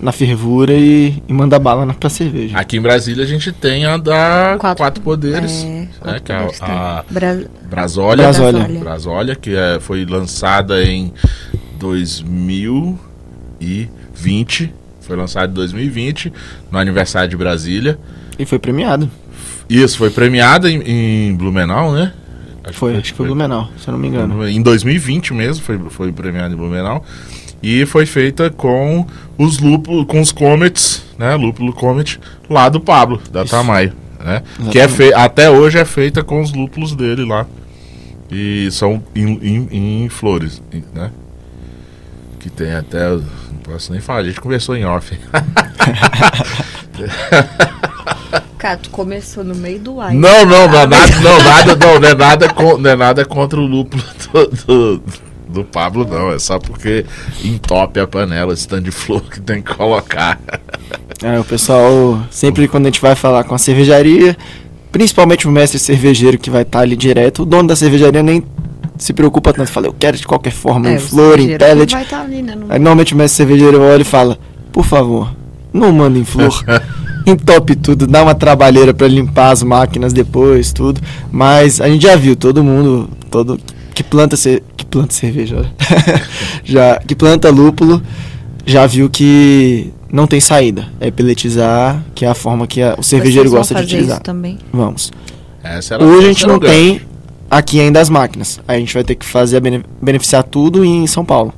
na fervura e, e manda bala na, pra cerveja. Aqui em Brasília a gente tem a da Quatro- Quatro, Poderes, é, né, Quatro que é Poderes, a, a Bra- Brasólia, Brasólia. Brasólia, que é, foi lançada em 2020, foi lançada em 2020, no aniversário de Brasília. E foi premiado. Isso, foi premiada em, em Blumenau, né? Acho Foi, acho que foi Blumenau, se eu não me engano. Em 2020 mesmo foi, foi premiado em Blumenau. E foi feita com os lúpulos, com os comets, né? Lúpulo comet lá do Pablo, da Isso. Tamayo, né? Que é fe... até hoje é feita com os lúpulos dele lá. E são em, em- em flores, né? Que tem até. Posso nem falar, a gente conversou em off. Cara, tu começou no meio do ar. Não, não, não é nada, não, nada, não, não é nada, con- não é nada contra o lúpulo do, do, do Pablo, não. É só porque entope a panela, de flor que tem que colocar. É, o pessoal, sempre quando a gente vai falar com a cervejaria, principalmente o mestre cervejeiro que vai estar ali direto, o dono da cervejaria nem se preocupa tanto. Fala, eu quero de qualquer forma, É, em flor, em pellet. Vai estar ali, né? no- Aí normalmente o mestre cervejeiro olha e fala, por favor, não manda em flor. Entope tudo, dá uma trabalheira pra limpar as máquinas depois, tudo. Mas a gente já viu todo mundo, todo que planta ce- que planta cerveja, olha. já que planta lúpulo, já viu que não tem saída. É peletizar, que é a forma que a- o cervejeiro Vocês vão gosta de utilizar. isso também. Vamos. Essa era, Hoje a gente não tem aqui ainda as máquinas. Aí a gente vai ter que fazer a bene- beneficiar tudo em São Paulo.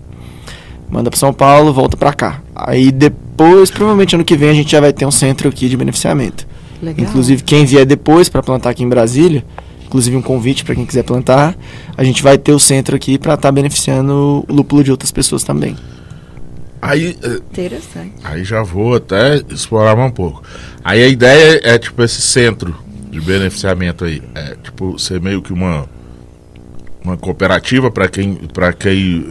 Manda para São Paulo, volta para cá. Aí depois, provavelmente ano que vem a gente já vai ter um centro aqui de beneficiamento. Legal. Inclusive quem vier depois para plantar aqui em Brasília, inclusive um convite para quem quiser plantar, a gente vai ter o centro aqui para estar beneficiando o lúpulo de outras pessoas também. Aí, eh, Interessante. aí já vou até explorar mais um pouco. Aí a ideia é, tipo, esse centro de beneficiamento aí. É, tipo, ser meio que uma, uma cooperativa para quem, pra quem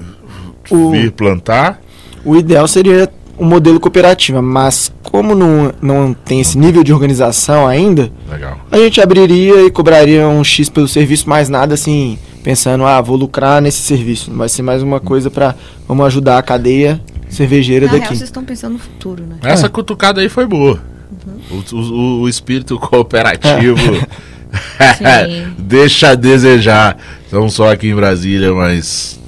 O- vir plantar. O ideal seria um modelo cooperativa, mas como não, não tem esse nível de organização ainda, Legal. A gente abriria e cobraria um X pelo serviço, mais nada assim, pensando, ah, vou lucrar nesse serviço. Vai ser mais uma coisa pra vamos ajudar a cadeia cervejeira Na real, daqui. vocês estão pensando no futuro, né? Essa cutucada aí foi boa. O, o- o espírito cooperativo Sim. deixa a desejar. Não só aqui em Brasília, mas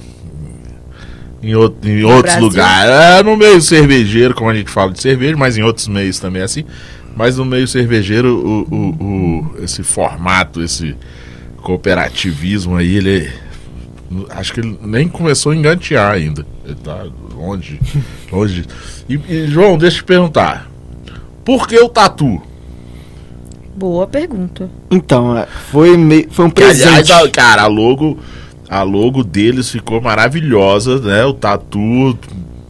em, out- em outros Brasil. lugares. É, no meio cervejeiro, como a gente fala de cerveja, mas em outros meios também é assim. Mas no meio cervejeiro, o, o- o- esse formato, esse cooperativismo aí, ele. Acho que ele nem começou a engantear ainda. Ele tá longe. longe. E, e, João, deixa eu te perguntar. Por que o tatu? Boa pergunta. Então, é, foi, meio, foi um Que, aliás, presente. cara, a logo, a logo deles ficou maravilhosa, né? O tatu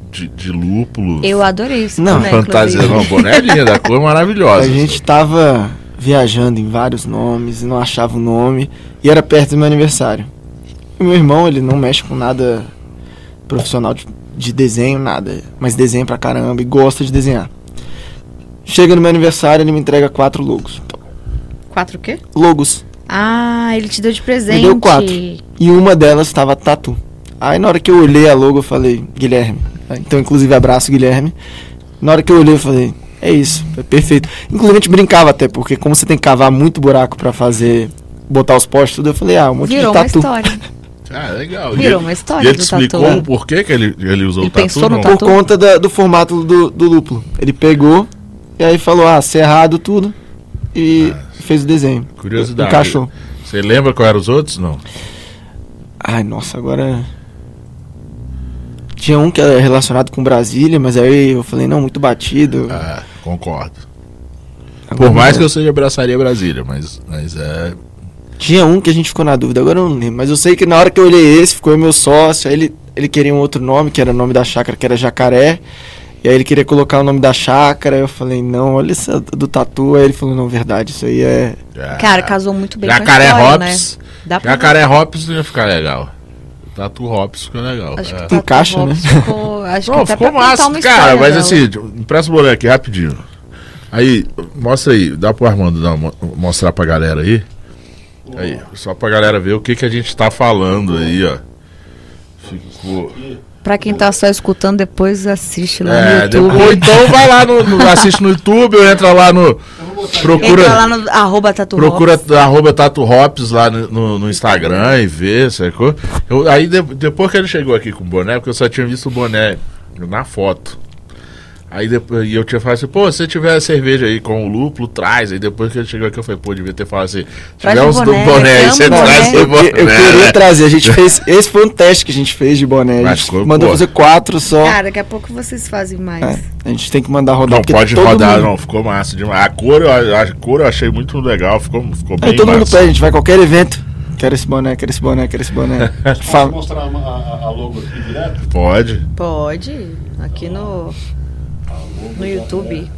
de, de lúpulo. Eu adorei esse Não, boneco, Fantasia, não, boné é linda, a cor maravilhosa. A gente tava viajando em vários nomes e não achava o nome. E era perto do meu aniversário. E meu irmão, ele não mexe com nada profissional de, de desenho, nada. Mas desenha pra caramba e gosta de desenhar. Chega no meu aniversário, ele me entrega quatro logos. Quatro o quê? Logos. Ah, ele te deu de presente. Me deu quatro. E uma delas estava tatu. Aí na hora que eu olhei a logo, eu falei, Guilherme. Então, inclusive, abraço, Guilherme. Na hora que eu olhei, eu falei, é isso, é perfeito. Inclusive, a gente brincava até, porque como você tem que cavar muito buraco pra fazer, botar os postes, tudo, eu falei, ah, um monte Virou de uma tatu. história. Ah, legal. Virou E uma história E ele explicou tatu. o porquê que ele, ele usou Ele o tatu? pensou no não? tatu? Por conta da- do formato do, do lúpulo. Ele pegou e aí falou, ah, cerrado tudo, e fez o desenho. Curiosidade. Encaixou. Você lembra qual eram os outros? Não. Ai, nossa, agora. Tinha um que era relacionado com Brasília, mas aí eu falei, não, muito batido. Ah, concordo. Agora Por mais que eu seja abraçaria Brasília, mas, mas é. Tinha um que a gente ficou na dúvida, agora eu não lembro. Mas eu sei que na hora que eu olhei esse, ficou meu sócio, aí ele, ele queria um outro nome, que era o nome da chácara, que era Jacaré. E aí ele queria colocar o nome da chácara, eu falei, não, olha essa do tatu. Aí ele falou, não, verdade, isso aí é. é- Cara, casou muito bem Jacaré com a história, Hops. né? Dá pra Jacaré Hops ia ficar legal. Tatu Hops ficou legal. Acho que é. Encaixa, né? Hops Ficou, acho que Não, até ficou massa, uma cara, mas dela. assim, empresta o boleto aqui rapidinho. Aí, mostra aí, dá pro Armando dar mostrar pra galera aí. Aí, só pra galera ver o que que a gente tá falando aí, ó. Ficou. Pra quem tá só escutando, depois assiste lá no É, YouTube. depois, então vai lá no, no- assiste no YouTube ou entra lá no. Procura. Entra lá no arroba Tatu Procura Hops. arroba Tato Hops lá no, no- no Instagram e vê, sacou? Eu, aí de- depois que ele chegou aqui com o boné, porque eu só tinha visto o boné na foto. Aí depois e eu tinha falado assim, pô, se tiver cerveja aí com o lúpulo, traz. Aí depois que ele chegou aqui, eu falei, pô, devia ter falado assim, se Traz tiver uns do boné, boné aí, você boné. traz o Eu, boné. eu queria né? trazer, a gente fez. Esse foi um teste que a gente fez de boné. A gente ficou, mandou pô. fazer quatro só. Cara, daqui a pouco vocês fazem mais. É, a gente tem que mandar rodar. Não pode todo rodar, mundo- não, ficou massa demais. A cor, eu- a cor eu achei muito legal, ficou, ficou bem todo mundo massa. pede, a gente vai a qualquer evento. Quero esse boné, quero esse boné, quero esse boné. Posso Fala. mostrar a, a- a logo aqui direto? Pode. Pode, aqui no, no YouTube.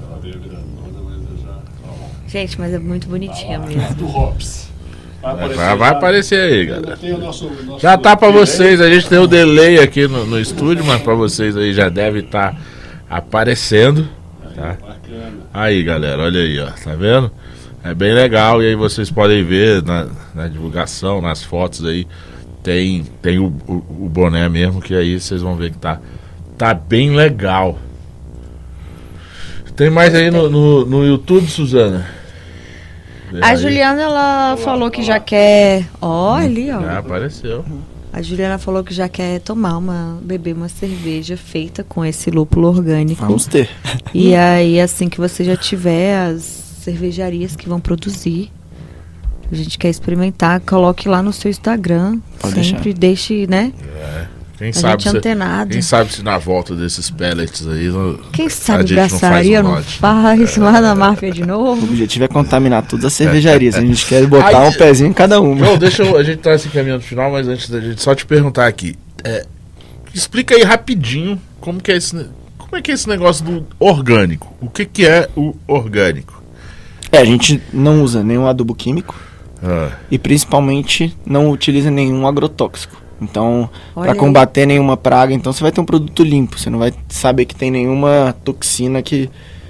Gente, mas é muito bonitinha mesmo. Do Hops. Vai Vai, vai aparecer aí, galera. Nosso, nosso Já tá pra logo vocês, a gente tem o delay aqui no, no estúdio, mas pra vocês aí já deve estar aparecendo. Tá? Aí, galera, olha aí, ó, tá vendo? É bem legal e aí vocês podem ver na, na divulgação, nas fotos aí, tem, tem o, o, o boné mesmo, que aí vocês vão ver que tá, tá bem legal. Tem mais aí no, no, no YouTube, Suzana? Vê A aí. Juliana, ela falou que já quer. Ó, ali, ó. Já apareceu. A Juliana falou que já quer tomar uma. beber uma cerveja feita com esse lúpulo orgânico. Vamos ter. E aí, assim que você já tiver as cervejarias que vão produzir, a gente quer experimentar, coloque lá no seu Instagram. Pode sempre deixe, né? Quem A sabe, gente se, antenado. quem sabe se na volta desses pellets aí. Quem a sabe gente não faz um não faz lá na máfia de O novo? objetivo é contaminar todas as cervejarias. A gente quer botar Ai, um pezinho em cada uma. Não, deixa eu. A gente tá se encaminhando pro final, mas antes da gente só te perguntar aqui. é, explica aí rapidinho como que é esse. Como é que é esse negócio do orgânico? O que, que é o orgânico? É, a gente não usa nenhum adubo químico Ah, e principalmente não utiliza nenhum agrotóxico. Então, para combater nenhuma praga, então você vai ter um produto limpo. Você não vai saber que tem nenhuma toxina que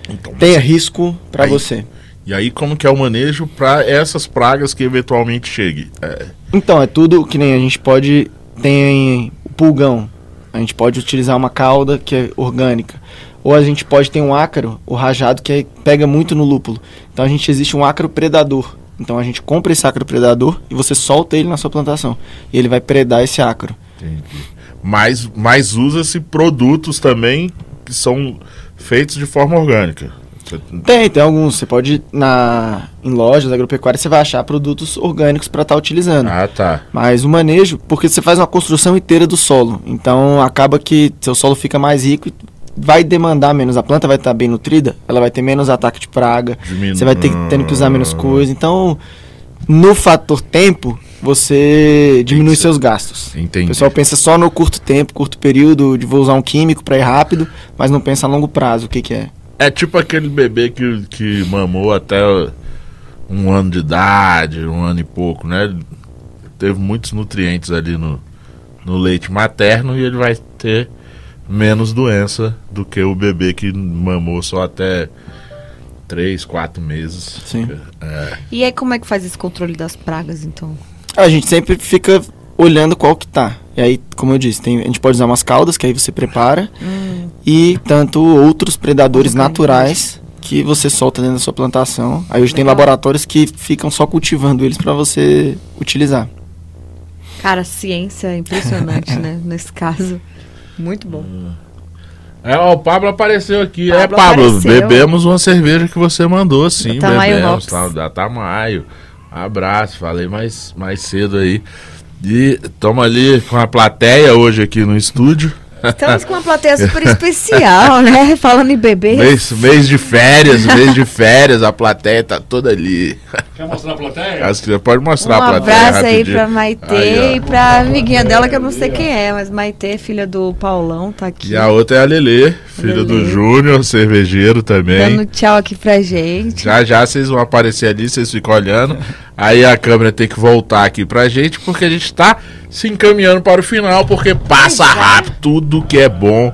então, tenha risco para você. E aí, como que é o manejo para essas pragas que eventualmente cheguem? É, Então, é tudo que nem a gente pode. Tem o pulgão. A gente pode utilizar uma cauda que é orgânica. Ou a gente pode ter um ácaro, o rajado, que é- pega muito no lúpulo. Então a gente existe um ácaro predador. Então a gente compra esse ácaro predador e você solta ele na sua plantação. E ele vai predar esse ácaro. entendi. Mas, mas usa-se produtos também que são feitos de forma orgânica. Tem, tem alguns. Você pode ir na, em lojas agropecuárias, você vai achar produtos orgânicos para estar utilizando. Ah, tá. Mas o manejo, porque você faz uma construção inteira do solo. Então acaba que seu solo fica mais rico e vai demandar menos. A planta vai estar bem nutrida, ela vai ter menos ataque de praga. Diminu- Você vai ter tendo que usar menos coisa. Então, no fator tempo, você diminui seus gastos. Entendi. O pessoal pensa só no curto tempo, curto período, de vou usar um químico para ir rápido, mas não pensa a longo prazo. O que, que é? É tipo aquele bebê que, que mamou até um ano de idade, um ano e pouco, né? Teve muitos nutrientes ali no, no leite materno e ele vai ter menos doença do que o bebê que mamou só até três, quatro meses. Sim. E aí, como é que faz esse controle das pragas, então? A gente sempre fica olhando qual que tá. E aí, como eu disse, tem, a gente pode usar umas caudas, que aí você prepara, e tanto outros predadores Como naturais que você solta dentro da sua plantação. Aí hoje tem Legal. laboratórios que ficam só cultivando eles para você utilizar. Cara, ciência é impressionante, né? Nesse caso. Muito bom. É, ó, o Pablo apareceu aqui. é, Pablo Pablo, apareceu. bebemos uma cerveja que você mandou, sim. Da Tamayo bebemos, tá, da Tamayo. Abraço, falei mais, mais cedo aí. E estamos ali com a plateia hoje aqui no estúdio. Estamos com uma plateia super especial, né? Falando em bebê. Mês, mês de férias, mês de férias, a plateia tá toda ali. Quer mostrar a plateia? Acho que você pode mostrar Um a plateia. abraço aí rapidinho. pra Maitê Aí, e pra amiguinha dela, que eu não sei quem é, mas Maitê, filha do Paulão, tá aqui. E a outra é a Lelê, filha do Lelê. Júnior, cervejeiro também. Dando tchau aqui pra gente. Já já vocês vão aparecer ali, vocês ficam olhando. Aí a câmera tem que voltar aqui pra gente, porque a gente tá se encaminhando para o final, porque passa é. rápido, tudo que é bom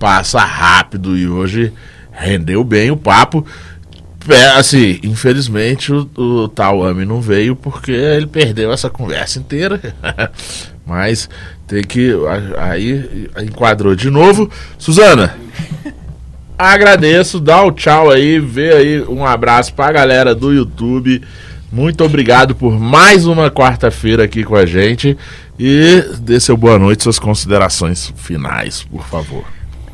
passa rápido. E hoje rendeu bem o papo. É, assim, infelizmente o, o Tawami não veio porque ele perdeu essa conversa inteira. Mas tem que. Aí enquadrou de novo. Suzana, agradeço, dá o tchau aí, vê aí um abraço pra galera do YouTube. Muito obrigado por mais uma quarta-feira aqui com a gente. E dê seu boa noite, suas considerações finais, por favor.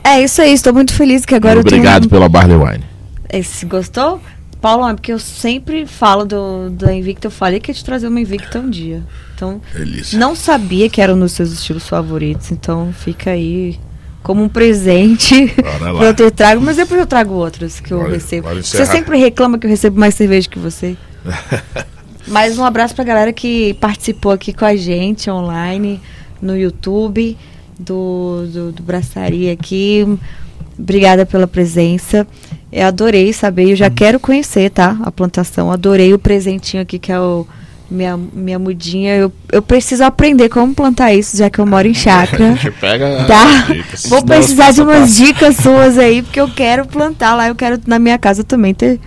É isso aí, estou muito feliz que agora obrigado eu tenho... pela Barley Wine. Esse, gostou? Paulo, é porque eu sempre falo do, da Invicta, eu falei que ia te trazer uma Invicta um dia. Então, Delícia. não sabia que era um dos seus estilos favoritos, então fica aí como um presente pra eu ter trago, mas depois eu trago outros que eu Pode- recebo. pode Você sempre reclama que eu recebo mais cerveja que você. Mas um abraço pra galera que participou aqui com a gente online, no YouTube, do, do, do Braçaria aqui. Obrigada pela presença. Eu adorei saber, eu já quero conhecer, tá? A plantação. Adorei o presentinho aqui, que é o minha, minha mudinha. Eu, eu preciso aprender como plantar isso, já que eu moro em chácara. pega Tá? dicas. Vou precisar de umas dicas suas aí, porque eu quero plantar lá. Eu quero na minha casa também ter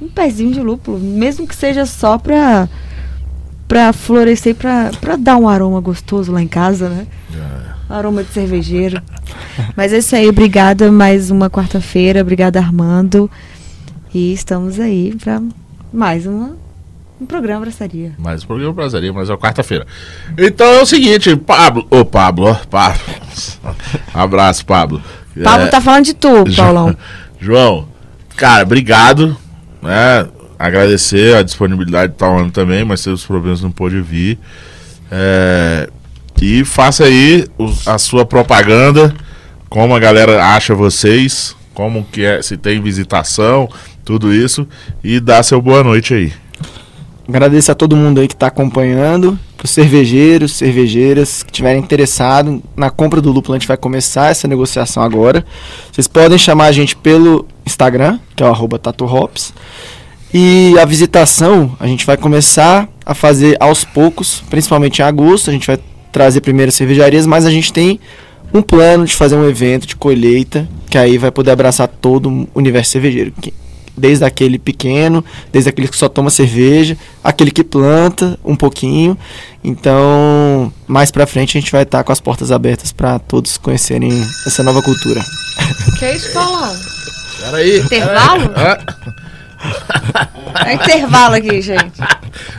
um pezinho de lúpulo, mesmo que seja só pra, pra florescer, pra, pra dar um aroma gostoso lá em casa, né? Aroma de cervejeiro. Mas é isso aí, obrigada mais uma quarta-feira, obrigada Armando. E estamos aí pra mais uma, um programa Braçaria. Mais um programa Brasaria, mas é quarta-feira. Então é o seguinte, Pablo. Ô, Pablo, ó, Pablo. Abraço, Pablo. Pablo É, tá falando de tu, Paulão. João, cara, obrigado. Né? Agradecer a disponibilidade do Tauano também, mas teve os problemas não pôde vir. É, e faça aí a sua propaganda, como a galera acha vocês, como que é, se tem visitação, tudo isso. E dá seu boa noite aí. Agradeço a todo mundo aí que está acompanhando, os cervejeiros, cervejeiras que estiverem interessados na compra do lúpulo, a gente vai começar essa negociação agora. Vocês podem chamar a gente pelo Instagram, que é o arroba tatuhops. E a visitação a gente vai começar a fazer aos poucos, principalmente em agosto. A gente vai trazer primeiro as cervejarias, mas a gente tem um plano de fazer um evento de colheita, que aí vai poder abraçar todo o universo cervejeiro. que- Desde aquele pequeno, desde aquele que só toma cerveja, aquele que planta um pouquinho. Então, mais pra frente a gente vai estar com as portas abertas para todos conhecerem essa nova cultura. Que isso, Paulão? Peraí. Intervalo? peraí. É intervalo aqui, gente.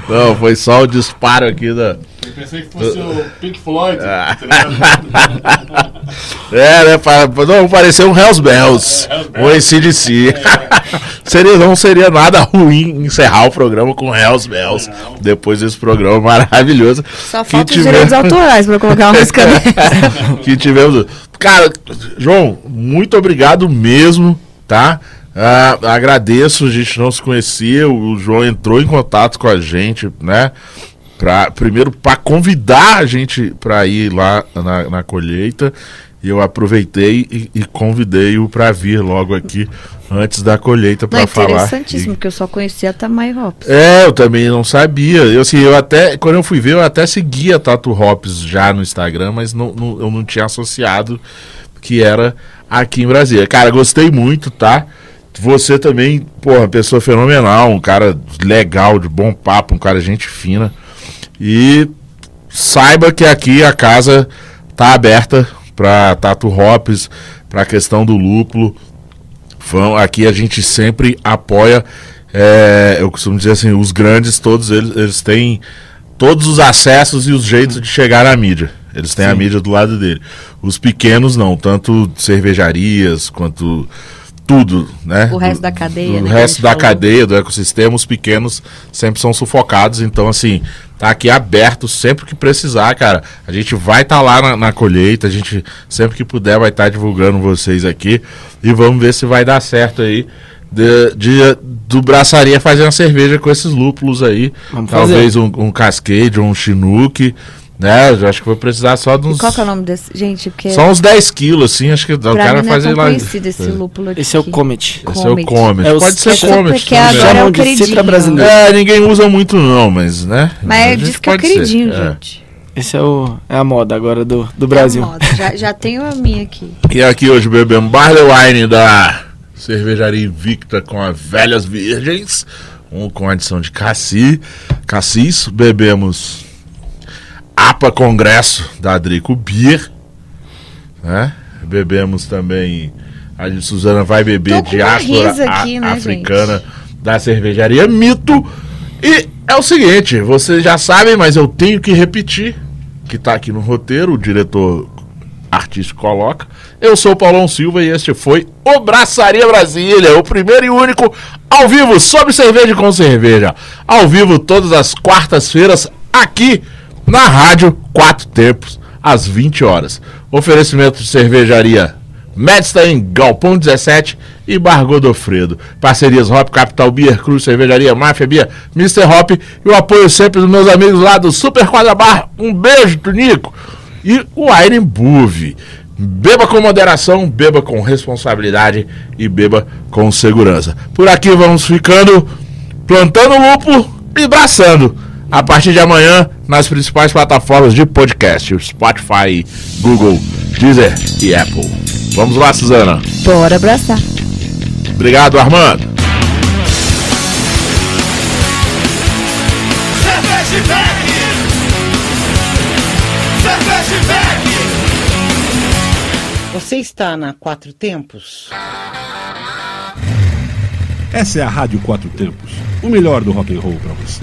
não, foi só o disparo aqui da. Eu pensei que fosse o Pink Floyd. Ah. tá ligado? É, né? Não parecer um Hells Bells. Um ACDC. seria, não seria nada ruim encerrar o programa com Hells Bells. Depois desse programa maravilhoso. Só que falta os tivemos- direitos autorais pra colocar uma música dessa. que tivemos. Cara, João, muito obrigado mesmo, tá? Ah, agradeço, a gente não se conhecia, o João entrou em contato com a gente, né? Pra, primeiro para convidar a gente para ir lá na, na colheita. E eu aproveitei e, e convidei-o para vir logo aqui antes da colheita para falar. interessantíssimo, porque eu só conhecia a Tamay Hops. É, eu também não sabia. Eu, assim, eu até, quando eu fui ver, eu até seguia a Tatu Hops já no Instagram, mas não, não- eu não tinha associado que era aqui em Brasília. Cara, gostei muito, tá? Você também, porra, pessoa fenomenal, um cara legal, de bom papo, um cara gente fina. E saiba que aqui a casa tá aberta para Tatu Hops, para a questão do lúpulo. Vão, aqui a gente sempre apoia, é, eu costumo dizer assim, os grandes, todos eles, eles têm todos os acessos e os jeitos de chegar à mídia. Eles têm Sim. a mídia do lado dele. Os pequenos não, tanto cervejarias quanto tudo, né? O resto da cadeia. O né, resto da falou. cadeia, do ecossistema, os pequenos sempre são sufocados. Então, assim, tá aqui aberto sempre que precisar, cara. A gente vai estar tá lá na, na, colheita, a gente sempre que puder vai estar tá divulgando vocês aqui. E vamos ver se vai dar certo aí. De, de, do Braçaria fazer uma cerveja com esses lúpulos aí. Vamos Talvez um, um Cascade, um Chinook. Né, eu acho que vou precisar só de uns. E qual que é o nome desse? Gente, porque. Só uns 10 quilos, assim, acho que o cara mim é fazer é lá. esse lúpulo aqui. Esse é o Comet. Esse é o Comet. É o Pode ser Comet. Porque agora é o queridinho. Brasileiro. É, ninguém usa muito, não, mas, né? Mas diz que é queridinho, ser. É. gente. É. Esse é, o, é a moda agora do, do Brasil. É a moda. Já, já tenho a minha aqui. E aqui hoje bebemos Barley Wine da Cervejaria Invicta com as Velhas Virgens. Um com adição de cassi, cassis. Bebemos APA Congresso da Adrico Beer. Né? Bebemos também. A Suzana vai beber diáspora aqui, né, africana gente? da cervejaria Mito. E é o seguinte, vocês já sabem, mas eu tenho que repetir, que está aqui no roteiro, o diretor artístico coloca. Eu sou o Paulão Silva e este foi o Braçaria Brasília, o primeiro e único ao vivo sobre cerveja com cerveja. Ao vivo todas as quartas-feiras aqui na rádio Quatro Tempos, às 20 horas. Oferecimento de cervejaria Medstein, Galpão 17 e Bar Godofredo. Parcerias Hop, Capital Beer, Cruz, Cervejaria, Máfia Beer, Mr. Hop e o apoio sempre dos meus amigos lá do Super Quadra Bar. Um beijo, Tunico. E o Iron Buve. Beba com moderação, beba com responsabilidade e beba com segurança. Por aqui vamos ficando plantando lupo e braçando. A partir de amanhã, nas principais plataformas de podcast, Spotify, Google, Deezer e Apple. Vamos lá, Suzana. Bora abraçar. Obrigado, Armando. Você está na Quatro Tempos? Essa é a Rádio Quatro Tempos, o melhor do rock and roll para você.